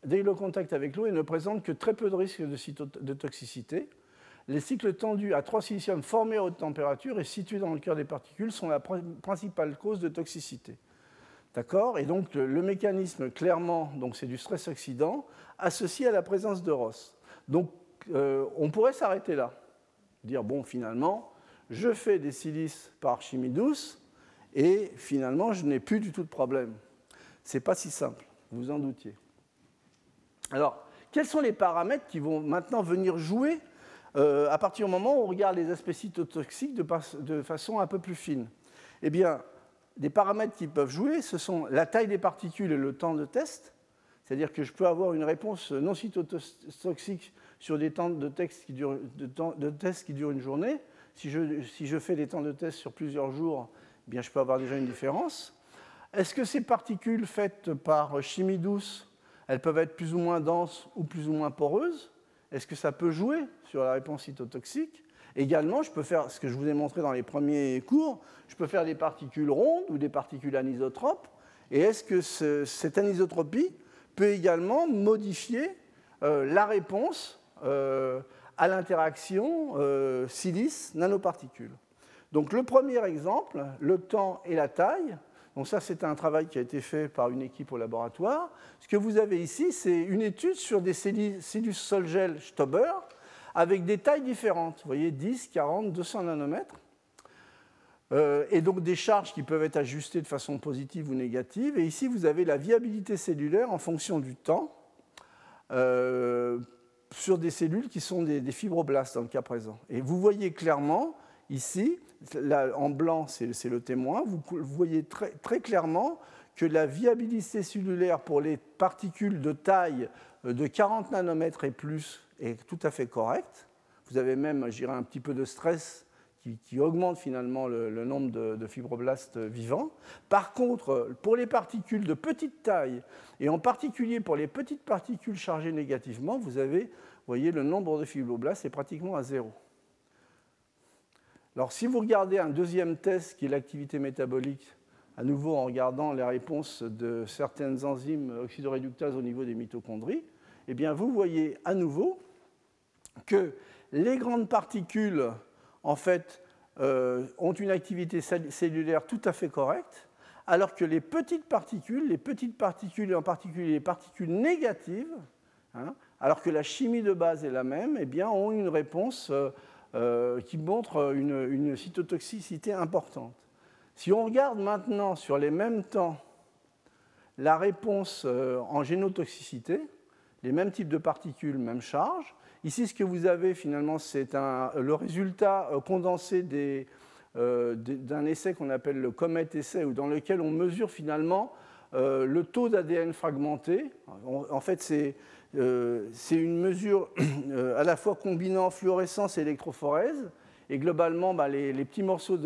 dès le contact avec l'eau et ne présentent que très peu de risques de, toxicité. Les cycles tendus à 3 silicium formés à haute température et situés dans le cœur des particules sont la principale cause de toxicité. D'accord? Et donc le, mécanisme, clairement, c'est du stress oxydant associé à la présence de ROS. Donc euh, on pourrait s'arrêter là, dire bon, finalement, je fais des silices par chimie douce et finalement, je n'ai plus du tout de problème. Ce n'est pas si simple, vous en doutiez. Alors, quels sont les paramètres qui vont maintenant venir jouer euh, à partir du moment où on regarde les aspects cytotoxiques de, façon un peu plus fine Eh bien, des paramètres qui peuvent jouer, ce sont la taille des particules et le temps de test. C'est-à-dire que je peux avoir une réponse non cytotoxique sur des temps de, test qui durent, une journée. Si je, fais des temps de test sur plusieurs jours, eh je peux avoir déjà une différence. Est-ce que ces particules faites par chimie douce, elles peuvent être plus ou moins denses ou plus ou moins poreuses? Est-ce que ça peut jouer sur la réponse cytotoxique? Également, je peux faire ce que je vous ai montré dans les premiers cours, je peux faire des particules rondes ou des particules anisotropes. Et est-ce que cette anisotropie peut également modifier euh, la réponse euh, à l'interaction euh, silice-nanoparticules Donc le premier exemple, le temps et la taille. Donc ça, c'est un travail qui a été fait par une équipe au laboratoire. Ce que vous avez ici, c'est une étude sur des Silus Solgel Stauber avec des tailles différentes. Vous voyez, 10, 40, 200 nanomètres. Euh, et donc des charges qui peuvent être ajustées de façon positive ou négative. Et ici, vous avez la viabilité cellulaire en fonction du temps euh, sur des cellules qui sont des, fibroblastes dans le cas présent. Et vous voyez clairement ici, en blanc, c'est le témoin, vous, voyez très, clairement que la viabilité cellulaire pour les particules de taille euh, de 40 nanomètres et plus est tout à fait correcte. Vous avez même, un petit peu de stress qui, augmente finalement le, nombre de, fibroblastes vivants. Par contre, pour les particules de petite taille, et en particulier pour les petites particules chargées négativement, vous avez, voyez, le nombre de fibroblastes est pratiquement à zéro. Alors, si vous regardez un deuxième test qui est l'activité métabolique, à nouveau en regardant les réponses de certaines enzymes oxydoréductases au niveau des mitochondries, eh bien, vous voyez à nouveau que les grandes particules en fait, euh, ont une activité cellulaire tout à fait correcte, alors que les petites particules, les petites particules, et en particulier les particules négatives, hein, alors que la chimie de base est la même, eh bien, ont une réponse euh, qui montre une, cytotoxicité importante. Si on regarde maintenant sur les mêmes temps la réponse en génotoxicité, les mêmes types de particules, même charge, Ici, ce que vous avez finalement, c'est le résultat euh, condensé d'un essai qu'on appelle le Comet Essai, dans lequel on mesure finalement le taux d'ADN fragmenté. En fait, c'est une mesure à la fois combinant fluorescence et électrophorèse. Et globalement, bah, les, petits morceaux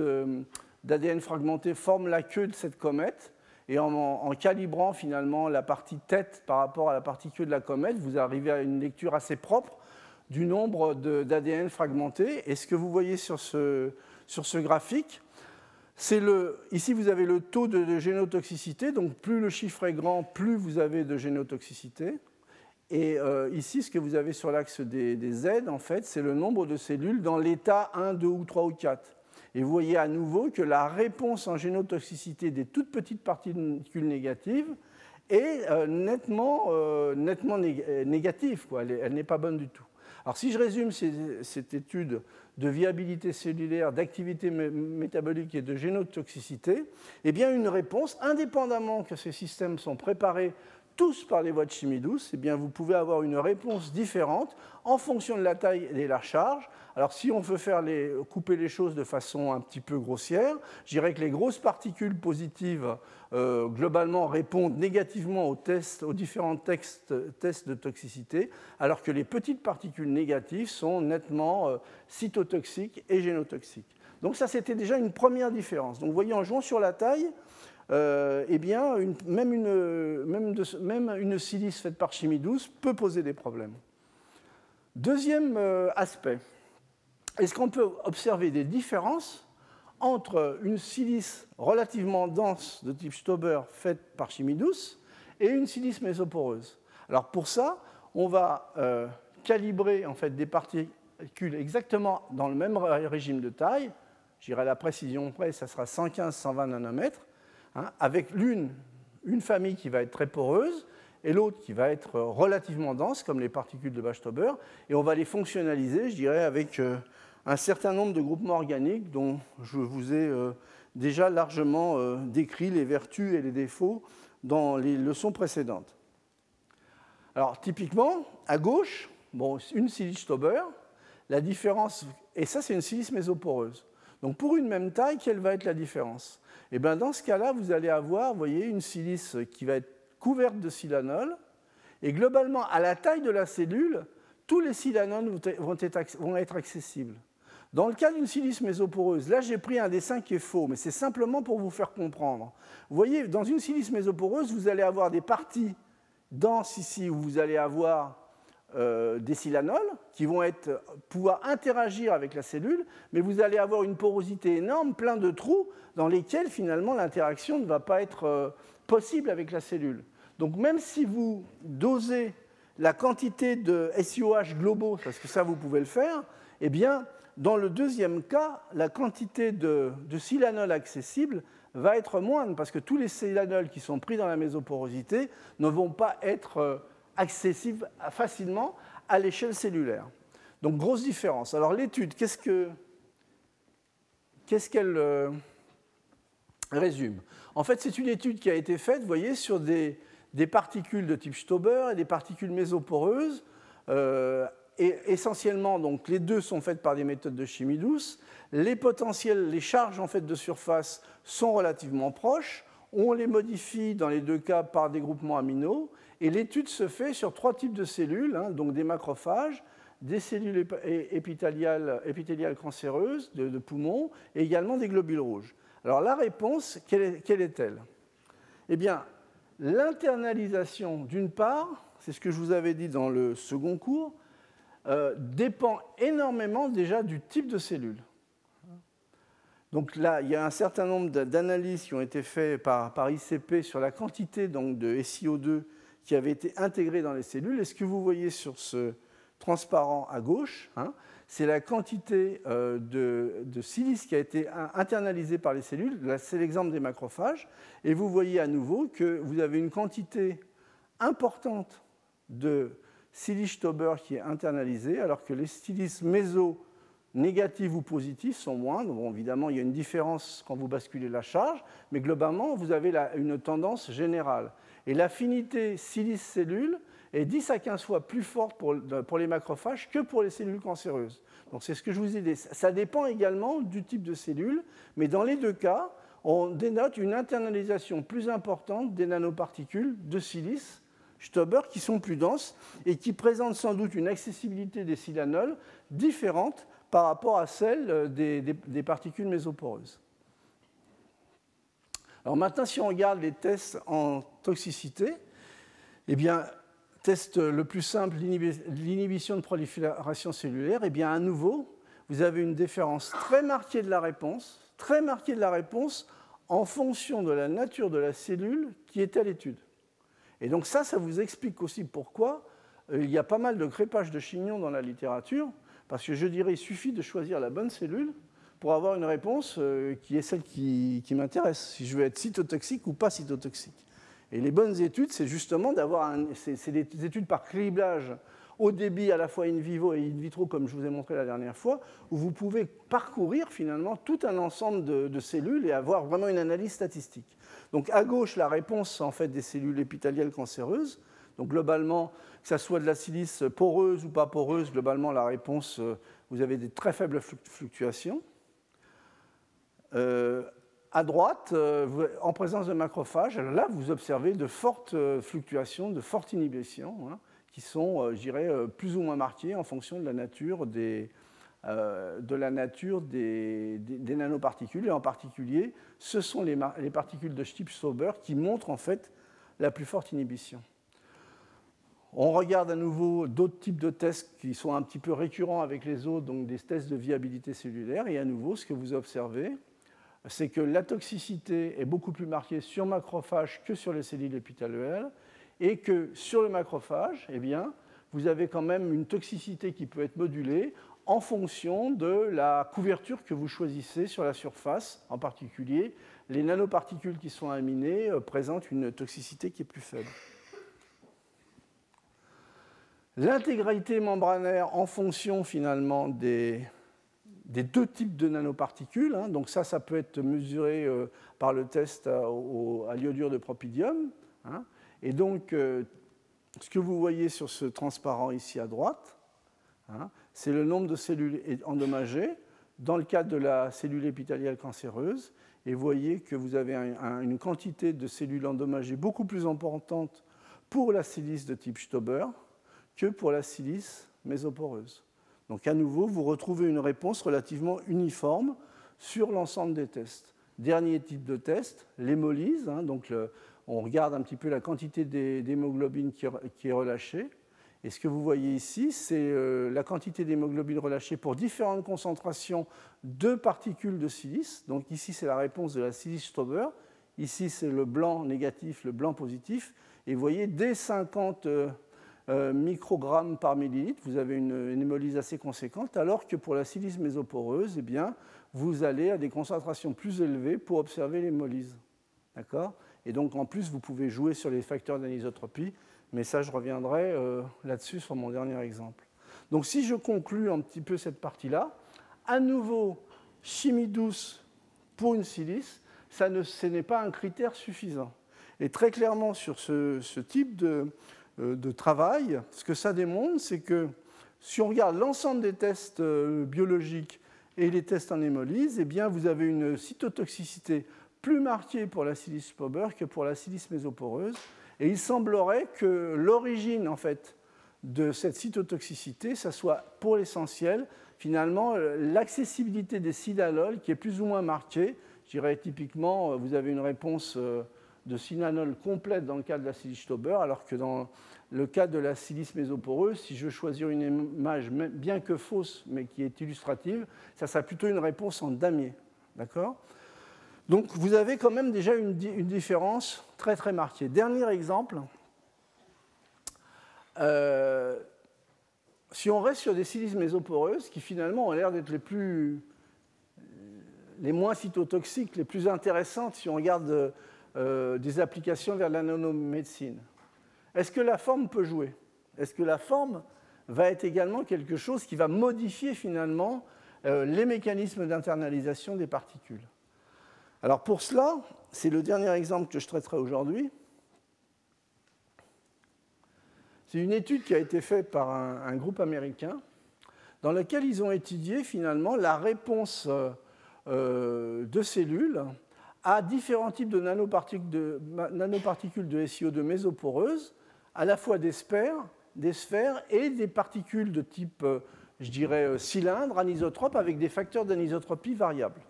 d'ADN fragmenté forment la queue de cette comète. Et en, calibrant finalement la partie tête par rapport à la partie queue de la comète, vous arrivez à une lecture assez propre du nombre d'ADN fragmentés. Et ce que vous voyez sur ce, sur ce graphique, c'est le, ici vous avez le taux de, génotoxicité, donc plus le chiffre est grand, plus vous avez de génotoxicité. Et euh, ici, ce que vous avez sur l'axe des, Z, en fait, c'est le nombre de cellules dans l'état 1, 2 ou 3 ou 4. Et vous voyez à nouveau que la réponse en génotoxicité des toutes petites particules négatives est euh, nettement, euh, nettement euh, négative. Quoi. Elle n'est pas bonne du tout. Alors si je résume cette étude de viabilité cellulaire, d'activité métabolique et de génotoxicité, eh bien une réponse, indépendamment que ces systèmes sont préparés tous par les voies de chimie douce, eh bien vous pouvez avoir une réponse différente en fonction de la taille et de la charge, alors si on veut faire couper les choses de façon un petit peu grossière, je dirais que les grosses particules positives euh, globalement répondent négativement aux, tests, aux différents tests, tests, de toxicité, alors que les petites particules négatives sont nettement euh, cytotoxiques et génotoxiques. Donc ça c'était déjà une première différence. Donc vous voyez en jouant sur la taille, euh, eh bien, même, une, silice faite par chimie douce peut poser des problèmes. Deuxième aspect, est-ce qu'on peut observer des différences entre une silice relativement dense de type Stauber faite par chimie douce et une silice mésoporeuse? Alors pour ça, on va euh, calibrer en fait des particules exactement dans le même régime de taille. J'irai à la précision près, ça sera 115-120 nanomètres, hein, avec l'une une famille qui va être très poreuse et l'autre qui va être relativement dense, comme les particules de Bach-Stauber, et on va les fonctionnaliser, je dirais, avec euh, un certain nombre de groupements organiques dont je vous ai euh, déjà largement euh, décrit les vertus et les défauts dans les leçons précédentes. Alors typiquement, à gauche, une silice Stauber, la différence, et ça c'est une silice mésoporeuse. Donc pour une même taille, quelle va être la différence? Eh bien dans ce cas-là, vous allez avoir, voyez, une silice qui va être couverte de silanol, et globalement, à la taille de la cellule, tous les silanols vont être accessibles. Dans le cas d'une silice mésoporeuse, là j'ai pris un dessin qui est faux, mais c'est simplement pour vous faire comprendre. Vous voyez, dans une silice mésoporeuse, vous allez avoir des parties denses ici où vous allez avoir euh, des silanols qui vont être, pouvoir interagir avec la cellule, mais vous allez avoir une porosité énorme, plein de trous dans lesquels finalement l'interaction ne va pas être euh, possible avec la cellule. Donc même si vous dosez la quantité de SIOH globaux, parce que ça vous pouvez le faire, eh bien dans le deuxième cas, la quantité de, de accessible va être moindre parce que tous les silanols qui sont pris dans la mésoporosité ne vont pas être accessibles facilement à l'échelle cellulaire. Donc grosse différence. Alors l'étude, qu'est-ce qu'elle euh, résume? En fait, c'est une étude qui a été faite, vous voyez, sur des, particules de type Stauber et des particules mésoporeuses euh, et essentiellement, donc, les deux sont faites par des méthodes de chimie douce. Les potentiels, les charges en fait de surface sont relativement proches. On les modifie dans les deux cas par des groupements aminaux. Et l'étude se fait sur trois types de cellules, hein, donc des macrophages, des cellules épithéliales, cancéreuses de, poumons et également des globules rouges. Alors la réponse, quelle est-elle? Eh bien, l'internalisation, d'une part, c'est ce que je vous avais dit dans le second cours, euh, dépend énormément déjà du type de cellule. Donc là, il y a un certain nombre d'analyses qui ont été faites par, ICP sur la quantité donc, de SiO2 qui avait été intégrée dans les cellules. Et ce que vous voyez sur ce transparent à gauche, hein, c'est la quantité euh, de, silice qui a été internalisée par les cellules. Là, c'est l'exemple des macrophages. Et vous voyez à nouveau que vous avez une quantité importante de silice Tauber qui est internalisé, alors que les silices méso négatives ou positives sont moindres. Bon, évidemment, il y a une différence quand vous basculez la charge, mais globalement, vous avez une tendance générale. Et l'affinité silice-cellule est 10 à 15 fois plus forte pour, les macrophages que pour les cellules cancéreuses. Donc c'est ce que je vous ai dit. Ça dépend également du type de cellule, mais dans les deux cas, on dénote une internalisation plus importante des nanoparticules de silice Stober qui sont plus denses et qui présentent sans doute une accessibilité des silanols différente par rapport à celle euh, des, particules mésoporeuses. Alors maintenant, si on regarde les tests en toxicité, eh bien, test le plus simple, l'inhibition de prolifération cellulaire, eh bien, à nouveau, vous avez une différence très marquée de la réponse, très marquée de la réponse en fonction de la nature de la cellule qui est à l'étude. Et donc ça, ça vous explique aussi pourquoi euh, il y a pas mal de crépage de chignons dans la littérature, parce que je dirais il suffit de choisir la bonne cellule pour avoir une réponse euh, qui est celle qui, m'intéresse, si je veux être cytotoxique ou pas cytotoxique. Et les bonnes études, c'est justement d'avoir c'est des études par criblage au débit à la fois in vivo et in vitro, comme je vous ai montré la dernière fois, où vous pouvez parcourir finalement tout un ensemble de, de cellules et avoir vraiment une analyse statistique. Donc à gauche, la réponse en fait des cellules épithéliales cancéreuses. Donc globalement, que ce soit de la silice poreuse ou pas poreuse, globalement la réponse, euh, vous avez des très faibles fluctuations. Euh, à droite, euh, en présence de macrophages, là vous observez de fortes fluctuations, de fortes inhibitions, hein, qui sont, je plus ou moins marquées en fonction de la nature des, euh, nanoparticules, et en particulier, ce sont les, particules de type Sauber qui montrent en fait la plus forte inhibition. On regarde à nouveau d'autres types de tests qui sont un petit peu récurrents avec les autres, donc des tests de viabilité cellulaire, et à nouveau, ce que vous observez, c'est que la toxicité est beaucoup plus marquée sur macrophage que sur les cellules épithéliales, et que sur le macrophage, eh vous avez quand même une toxicité qui peut être modulée en fonction de la couverture que vous choisissez sur la surface. En particulier, les nanoparticules qui sont aminées euh, présentent une toxicité qui est plus faible. L'intégralité membranaire en fonction finalement des, deux types de nanoparticules, hein. donc ça, ça peut être mesuré euh, par le test à, l'iodure de propidium. Hein. et donc, euh, ce que vous voyez sur ce transparent ici à droite, hein, c'est le nombre de cellules endommagées dans le cadre de la cellule épithéliale cancéreuse. Et vous voyez que vous avez une quantité de cellules endommagées beaucoup plus importante pour la silice de type Stober que pour la silice mésoporeuse. Donc à nouveau, vous retrouvez une réponse relativement uniforme sur l'ensemble des tests. Dernier type de test, l'hémolyse. Hein, donc on regarde un petit peu la quantité d'hémoglobine qui est relâchée. Et ce que vous voyez ici, c'est euh, la quantité d'hémoglobine relâchée pour différentes concentrations de particules de silice. Donc ici, c'est la réponse de la silice Stober. Ici, c'est le blanc négatif, le blanc positif. Et vous voyez, dès 50 euh, euh, microgrammes par millilitre, vous avez une, hémolyse assez conséquente, alors que pour la silice mésoporeuse, eh bien, vous allez à des concentrations plus élevées pour observer l'hémolyse. D'accord? Et donc, en plus, vous pouvez jouer sur les facteurs d'anisotropie mais ça, je reviendrai euh, là-dessus sur mon dernier exemple. Donc si je conclus un petit peu cette partie-là, à nouveau, chimie douce pour une silice, ça ne, ce n'est pas un critère suffisant. Et très clairement, sur ce, type de, euh, de, travail, ce que ça démontre, c'est que si on regarde l'ensemble des tests euh, biologiques et les tests en hémolyse, eh bien, vous avez une cytotoxicité plus marquée pour la silice Pober que pour la silice mésoporeuse. Et il semblerait que l'origine en fait, de cette cytotoxicité, ça soit pour l'essentiel finalement l'accessibilité des silanols qui est plus ou moins marquée. Je dirais typiquement, euh, vous avez une réponse euh, de sinanol complète dans le cas de la silice Stober, alors que dans le cas de la silice mésoporeuse, si je veux choisir une image, bien que fausse, mais qui est illustrative, ça sera plutôt une réponse en damier. D'accord? Donc vous avez quand même déjà une, différence très très marquée. Dernier exemple, euh, si on reste sur des silices mésoporeuses qui finalement ont l'air d'être les plus les moins cytotoxiques, les plus intéressantes si on regarde euh, des applications vers la nanomédecine. Est-ce que la forme peut jouer? Est-ce que la forme va être également quelque chose qui va modifier finalement euh, les mécanismes d'internalisation des particules? Alors pour cela, c'est le dernier exemple que je traiterai aujourd'hui. C'est une étude qui a été faite par un, groupe américain dans laquelle ils ont étudié finalement la réponse de cellules à différents types de nanoparticules de, nanoparticules de SiO2 mésoporeuses, à la fois des sphères, des sphères et des particules de type, euh, je dirais, euh, cylindre, anisotrope, avec des facteurs d'anisotropie variables.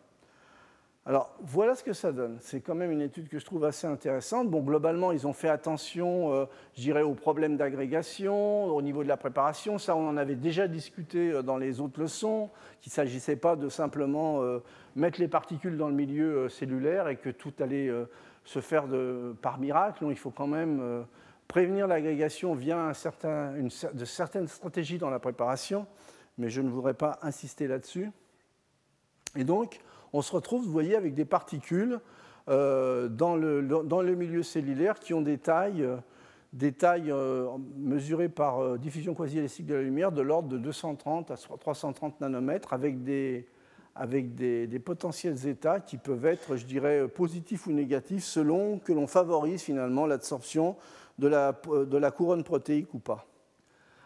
Alors, voilà ce que ça donne. C'est quand même une étude que je trouve assez intéressante. Bon, globalement, ils ont fait attention, euh, je dirais, aux problèmes d'agrégation, au niveau de la préparation. Ça, on en avait déjà discuté dans les autres leçons, qu'il ne s'agissait pas de simplement mettre les particules dans le milieu cellulaire et que tout allait se faire par miracle. Il faut quand même prévenir l'agrégation via une, de certaines stratégies dans la préparation, mais je ne voudrais pas insister là-dessus. Et donc, on se retrouve, vous voyez, avec des particules euh, dans, le, dans, le, milieu cellulaire qui ont des tailles, euh, des tailles euh, mesurées par diffusion quasi-élastique de la lumière de l'ordre de 230 à 330 nanomètres avec des, avec des, potentiels états qui peuvent être, je dirais, positifs ou négatifs selon que l'on favorise finalement l'absorption de la, de la couronne protéique ou pas.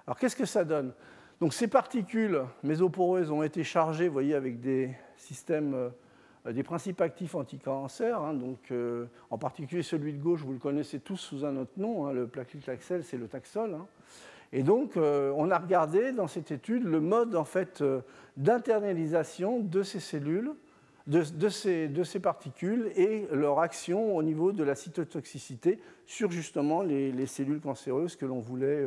Alors qu'est-ce que ça donne? Donc ces particules mésoporeuses ont été chargées, vous voyez, avec des, système euh, des principes actifs anti-cancer, hein, donc, euh, en particulier celui de gauche, vous le connaissez tous sous un autre nom, hein, le placlitaxel, c'est le taxol. Hein. Et donc, euh, on a regardé dans cette étude le mode en fait, d'internalisation de ces cellules, de, ces, particules et leur action au niveau de la cytotoxicité sur justement les, cellules cancéreuses que l'on voulait,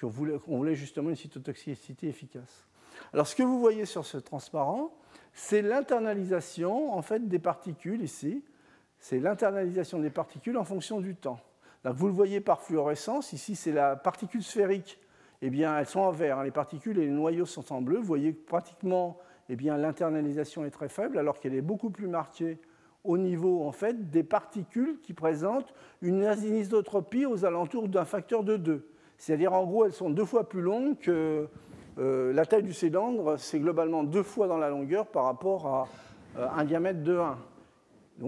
voulait, voulait justement une cytotoxicité efficace. Alors, ce que vous voyez sur ce transparent, c'est l'internalisation en fait des particules ici. C'est l'internalisation des particules en fonction du temps. Donc vous le voyez par fluorescence. Ici, c'est la particule sphérique. Eh bien, elles sont en vert. Hein. Les particules et les noyaux sont en bleu. Vous voyez que pratiquement, eh l'internalisation est très faible, alors qu'elle est beaucoup plus marquée au niveau en fait des particules qui présentent une anisotropie aux alentours d'un facteur de 2. C'est-à-dire, en gros, elles sont deux fois plus longues que euh, la taille du cylindre, c'est globalement deux fois dans la longueur par rapport à euh, un diamètre de 1.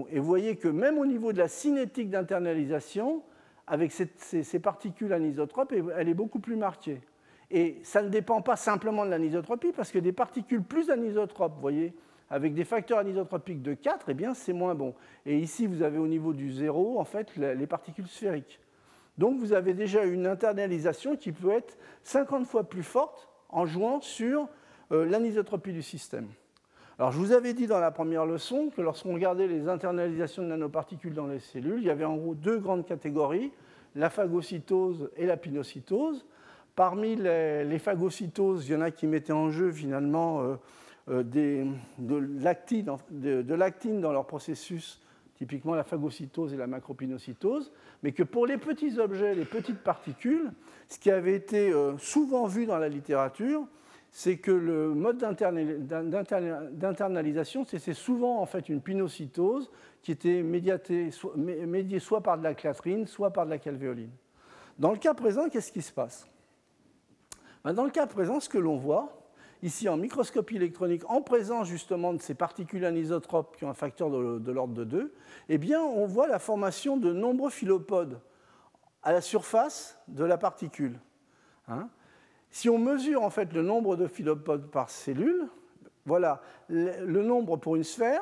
et vous voyez que même au niveau de la cinétique d'internalisation, avec ces, particules anisotropes, elle est beaucoup plus marquée. Et ça ne dépend pas simplement de l'anisotropie, parce que des particules plus anisotropes, vous voyez, avec des facteurs anisotropiques de 4, eh bien, c'est moins bon. Et ici, vous avez au niveau du zéro, en fait, les particules sphériques. Donc, vous avez déjà une internalisation qui peut être 50 fois plus forte en jouant sur euh, l'anisotropie du système. Alors, je vous avais dit dans la première leçon que lorsqu'on regardait les internalisations de nanoparticules dans les cellules, il y avait en gros deux grandes catégories, la phagocytose et la pinocytose. Parmi les, phagocytoses, il y en a qui mettaient en jeu finalement euh, euh, de, lactine, de, dans leur processus, typiquement la phagocytose et la macropinocytose, mais que pour les petits objets, les petites particules, ce qui avait été euh, souvent vu dans la littérature, c'est que le mode d'internalisation, c'est souvent en fait une pinocytose qui était médiée soit par de la clatrine, soit par de la calvéoline. Dans le cas présent, qu'est-ce qui se passe? Ben, Dans le cas présent, ce que l'on voit, ici en microscopie électronique, en présence justement de ces particules anisotropes qui ont un facteur de, l'ordre de 2, eh bien, on voit la formation de nombreux philopodes à la surface de la particule. Hein. Si on mesure en fait le nombre de philopodes par cellule, voilà le, nombre pour une sphère,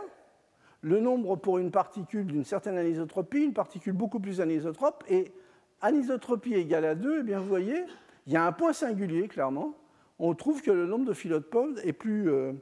le nombre pour une particule d'une certaine anisotropie, une particule beaucoup plus anisotrope, et anisotropie égale à 2, eh bien vous voyez, il y a un point singulier clairement, on trouve que le nombre de philopodes est plus, euh,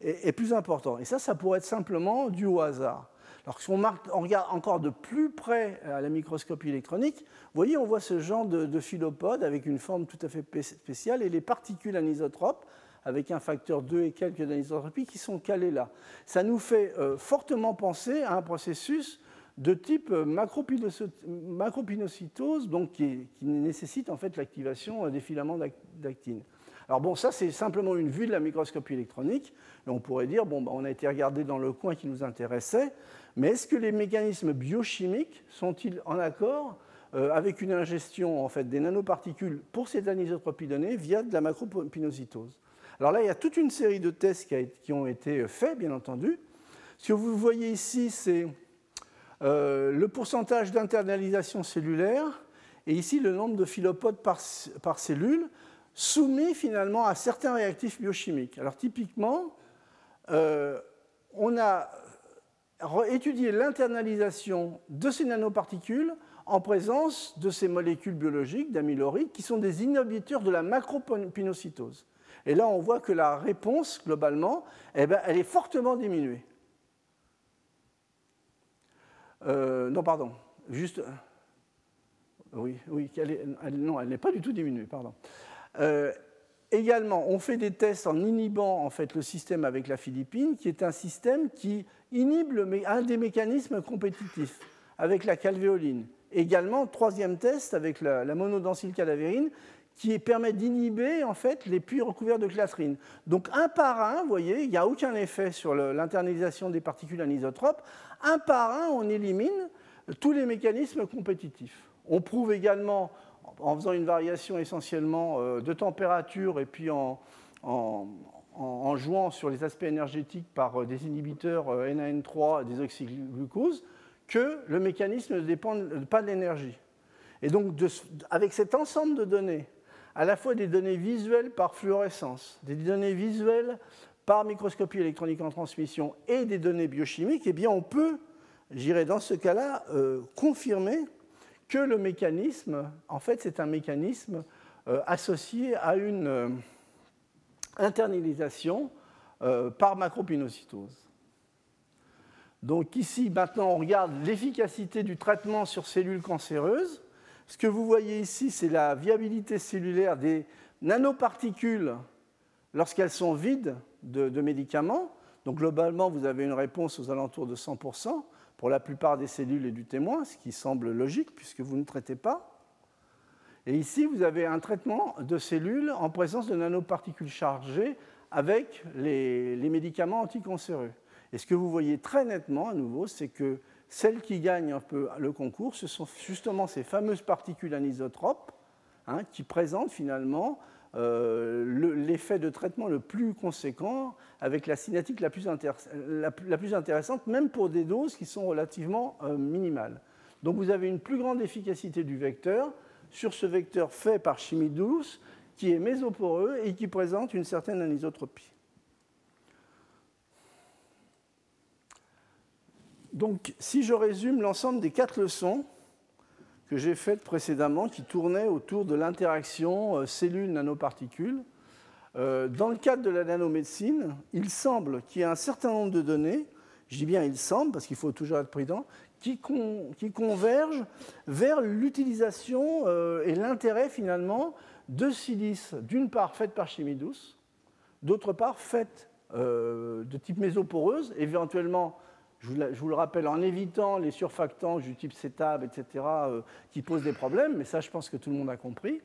est plus important. Et ça, ça pourrait être simplement dû au hasard. Alors, si on, regarde encore de plus près à la microscopie électronique, vous voyez, on voit ce genre de, de avec une forme tout à fait spéciale et les particules anisotropes avec un facteur 2 et quelques d'anisotropie qui sont calées là. Ça nous fait euh, fortement penser à un processus de type euh, macropinocytose, donc qui, nécessite en fait l'activation euh, des filaments d'actine. Alors bon, ça c'est simplement une vue de la microscopie électronique, et on pourrait dire, bon, bah, on a été regardé dans le coin qui nous intéressait, mais est-ce que les mécanismes biochimiques sont-ils en accord euh, avec une ingestion en fait, des nanoparticules pour ces anisotropies données via de la macropinocytose? Alors là, il y a toute une série de tests qui, ont été faits, bien entendu. Ce que vous voyez ici, c'est euh, le pourcentage d'internalisation cellulaire et ici le nombre de philopodes par, cellule, soumis finalement à certains réactifs biochimiques. Alors typiquement, euh, on a étudié l'internalisation de ces nanoparticules en présence de ces molécules biologiques d'amyloride qui sont des inhibiteurs de la macropinocytose. Et là, on voit que la réponse, globalement, eh ben, elle est fortement diminuée. Euh, non, pardon. Juste. Oui, oui, non, elle n'est pas du tout diminuée, pardon. Euh, également, on fait des tests en inhibant en fait, le système avec la philippine, qui est un système qui inhibe un des mécanismes compétitifs avec la calvéoline. Également, troisième test avec la, la cadavérine, qui permet d'inhiber en fait les puits recouverts de clatrine. Donc un par un, vous voyez, il n'y a aucun effet sur l'internalisation des particules anisotropes. Un par un, on élimine tous les mécanismes compétitifs. On prouve également, en faisant une variation essentiellement euh, de température et puis en, jouant sur les aspects énergétiques par euh, des inhibiteurs euh, NAN3 des oxyglucose, que le mécanisme ne dépend pas de l'énergie. Et donc, avec cet ensemble de données, à la fois des données visuelles par fluorescence, des données visuelles par microscopie électronique en transmission et des données biochimiques, eh bien on peut, j'irai dans ce cas-là, euh, confirmer que le mécanisme, en fait, c'est un mécanisme associé à une internalisation par macropinocytose. Donc ici, maintenant, on regarde l'efficacité du traitement sur cellules cancéreuses. Ce que vous voyez ici, c'est la viabilité cellulaire des nanoparticules lorsqu'elles sont vides de, médicaments. Donc globalement, vous avez une réponse aux alentours de 100% pour la plupart des cellules et du témoin, ce qui semble logique puisque vous ne traitez pas. Et ici, vous avez un traitement de cellules en présence de nanoparticules chargées avec les, médicaments anticancéreux. Et ce que vous voyez très nettement, à nouveau, c'est que celles qui gagnent un peu le concours, ce sont justement ces fameuses particules anisotropes hein, qui présentent finalement euh, l'effet de traitement le plus conséquent avec la cinétique la plus, intéressante, même pour des doses qui sont relativement euh, minimales. Donc vous avez une plus grande efficacité du vecteur sur ce vecteur fait par chimie douce qui est mésoporeux et qui présente une certaine anisotropie. Donc, si je résume l'ensemble des quatre leçons que j'ai faites précédemment, qui tournaient autour de l'interaction euh, cellules-nanoparticules, euh, dans le cadre de la nanomédecine, il semble qu'il y ait un certain nombre de données, je dis bien il semble, parce qu'il faut toujours être prudent, qui, convergent vers l'utilisation euh, et l'intérêt finalement de silice, d'une part faites par chimie douce, d'autre part faites de type mésoporeuse, éventuellement je vous, le rappelle, en évitant les surfactants du type CETAB, etc., euh, qui posent des problèmes, mais ça, je pense que tout le monde a compris.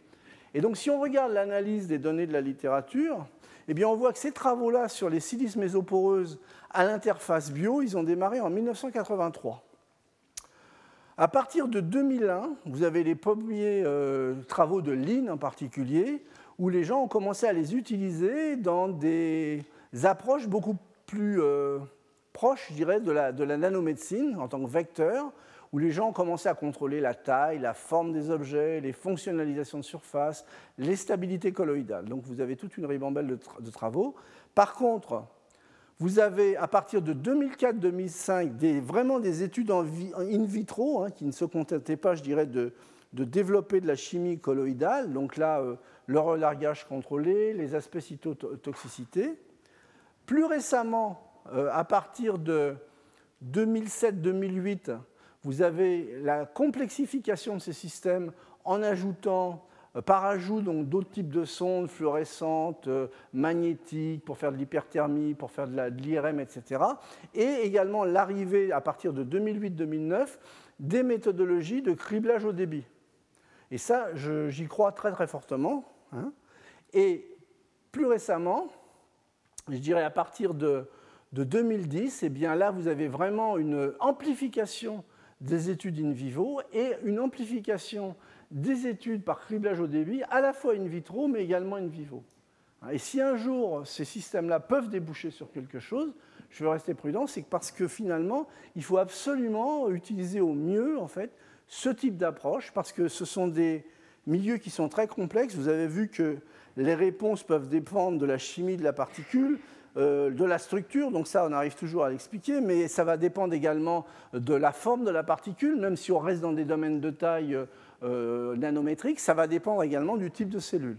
Et donc, si on regarde l'analyse des données de la littérature, eh bien, on voit que ces travaux-là sur les silices mésoporeuses à l'interface bio, ils ont démarré en 1983. À partir de 2001, vous avez les premiers euh, travaux de Lean en particulier, où les gens ont commencé à les utiliser dans des approches beaucoup plus euh, proche, je dirais, de la, de la nanomédecine en tant que vecteur, où les gens ont commencé à contrôler la taille, la forme des objets, les fonctionnalisations de surface, les stabilités colloïdales. Donc vous avez toute une ribambelle de, travaux. Par contre, vous avez à partir de 2004-2005 vraiment des études in vitro hein, qui ne se contentaient pas, je dirais, de, développer de la chimie colloïdale. Donc là, euh, le relargage contrôlé, les aspects cytotoxicité. Plus récemment, euh, à partir de 2007-2008, vous avez la complexification de ces systèmes en ajoutant par ajout d'autres types de sondes fluorescentes, euh, magnétiques, pour faire de l'hyperthermie, pour faire de l'IRM, etc. Et également l'arrivée, à partir de 2008-2009, des méthodologies de criblage au débit. Et ça, j'y crois très très fortement. Hein. Et plus récemment, je dirais à partir de de 2010, eh bien là, vous avez vraiment une amplification des études in vivo et une amplification des études par criblage au débit, à la fois in vitro, mais également in vivo. Et si un jour ces systèmes-là peuvent déboucher sur quelque chose, je veux rester prudent, c'est parce que finalement, il faut absolument utiliser au mieux en fait ce type d'approche parce que ce sont des milieux qui sont très complexes. Vous avez vu que les réponses peuvent dépendre de la chimie de la particule, de la structure, donc ça on arrive toujours à l'expliquer, mais ça va dépendre également de la forme de la particule, même si on reste dans des domaines de taille euh, nanométrique, ça va dépendre également du type de cellule.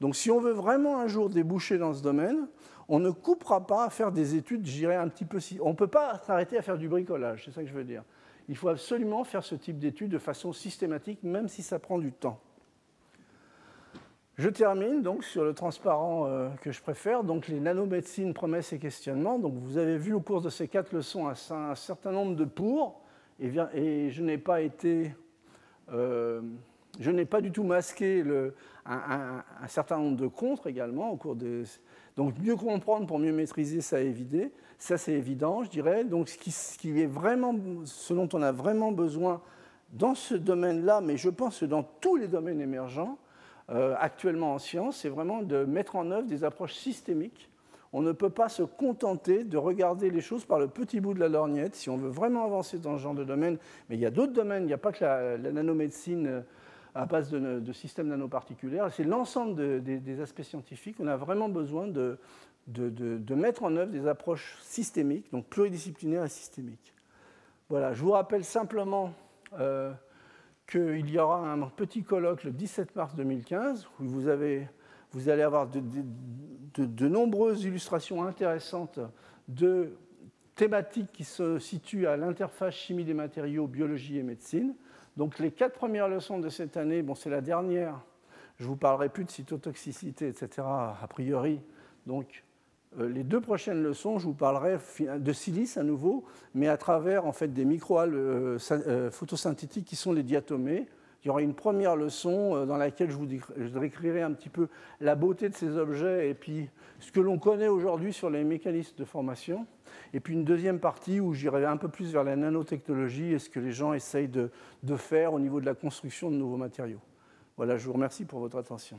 Donc si on veut vraiment un jour déboucher dans ce domaine, on ne coupera pas à faire des études, je dirais un petit peu... On ne peut pas s'arrêter à faire du bricolage, c'est ça que je veux dire. Il faut absolument faire ce type d'études de façon systématique, même si ça prend du temps. Je termine donc sur le transparent euh, que je préfère, donc les nanomédecines, promesses et questionnements. Donc vous avez vu au cours de ces quatre leçons un, certain nombre de pour, et, je n'ai pas été, euh, je n'ai pas du tout masqué un, certain nombre de contre également au cours de. Donc mieux comprendre pour mieux maîtriser, ça évident, ça c'est évident, je dirais. Donc ce qui, ce qui est vraiment, ce dont on a vraiment besoin dans ce domaine-là, mais je pense que dans tous les domaines émergents, euh, actuellement en science, c'est vraiment de mettre en œuvre des approches systémiques. On ne peut pas se contenter de regarder les choses par le petit bout de la lorgnette si on veut vraiment avancer dans ce genre de domaine. Mais il y a d'autres domaines, il n'y a pas que la, nanomédecine euh, à base de, systèmes nanoparticulaires, c'est l'ensemble des aspects scientifiques. On a vraiment besoin de, mettre en œuvre des approches systémiques, donc pluridisciplinaires et systémiques. Voilà, je vous rappelle simplement euh, qu'il y aura un petit colloque le 17 mars 2015 où vous, allez avoir de, nombreuses illustrations intéressantes de thématiques qui se situent à l'interface chimie des matériaux, biologie et médecine. Donc les quatre premières leçons de cette année, bon, c'est la dernière. Je vous parlerai plus de cytotoxicité, etc. a priori. Donc les deux prochaines leçons, je vous parlerai de silice à nouveau, mais à travers en fait, des microalgues euh, euh, photosynthétiques qui sont les diatomées. Il y aura une première leçon dans laquelle je vous décrirai un petit peu la beauté de ces objets et puis ce que l'on connaît aujourd'hui sur les mécanismes de formation. Et puis une deuxième partie où j'irai un peu plus vers la nanotechnologie et ce que les gens essayent de faire au niveau de la construction de nouveaux matériaux. Voilà, je vous remercie pour votre attention.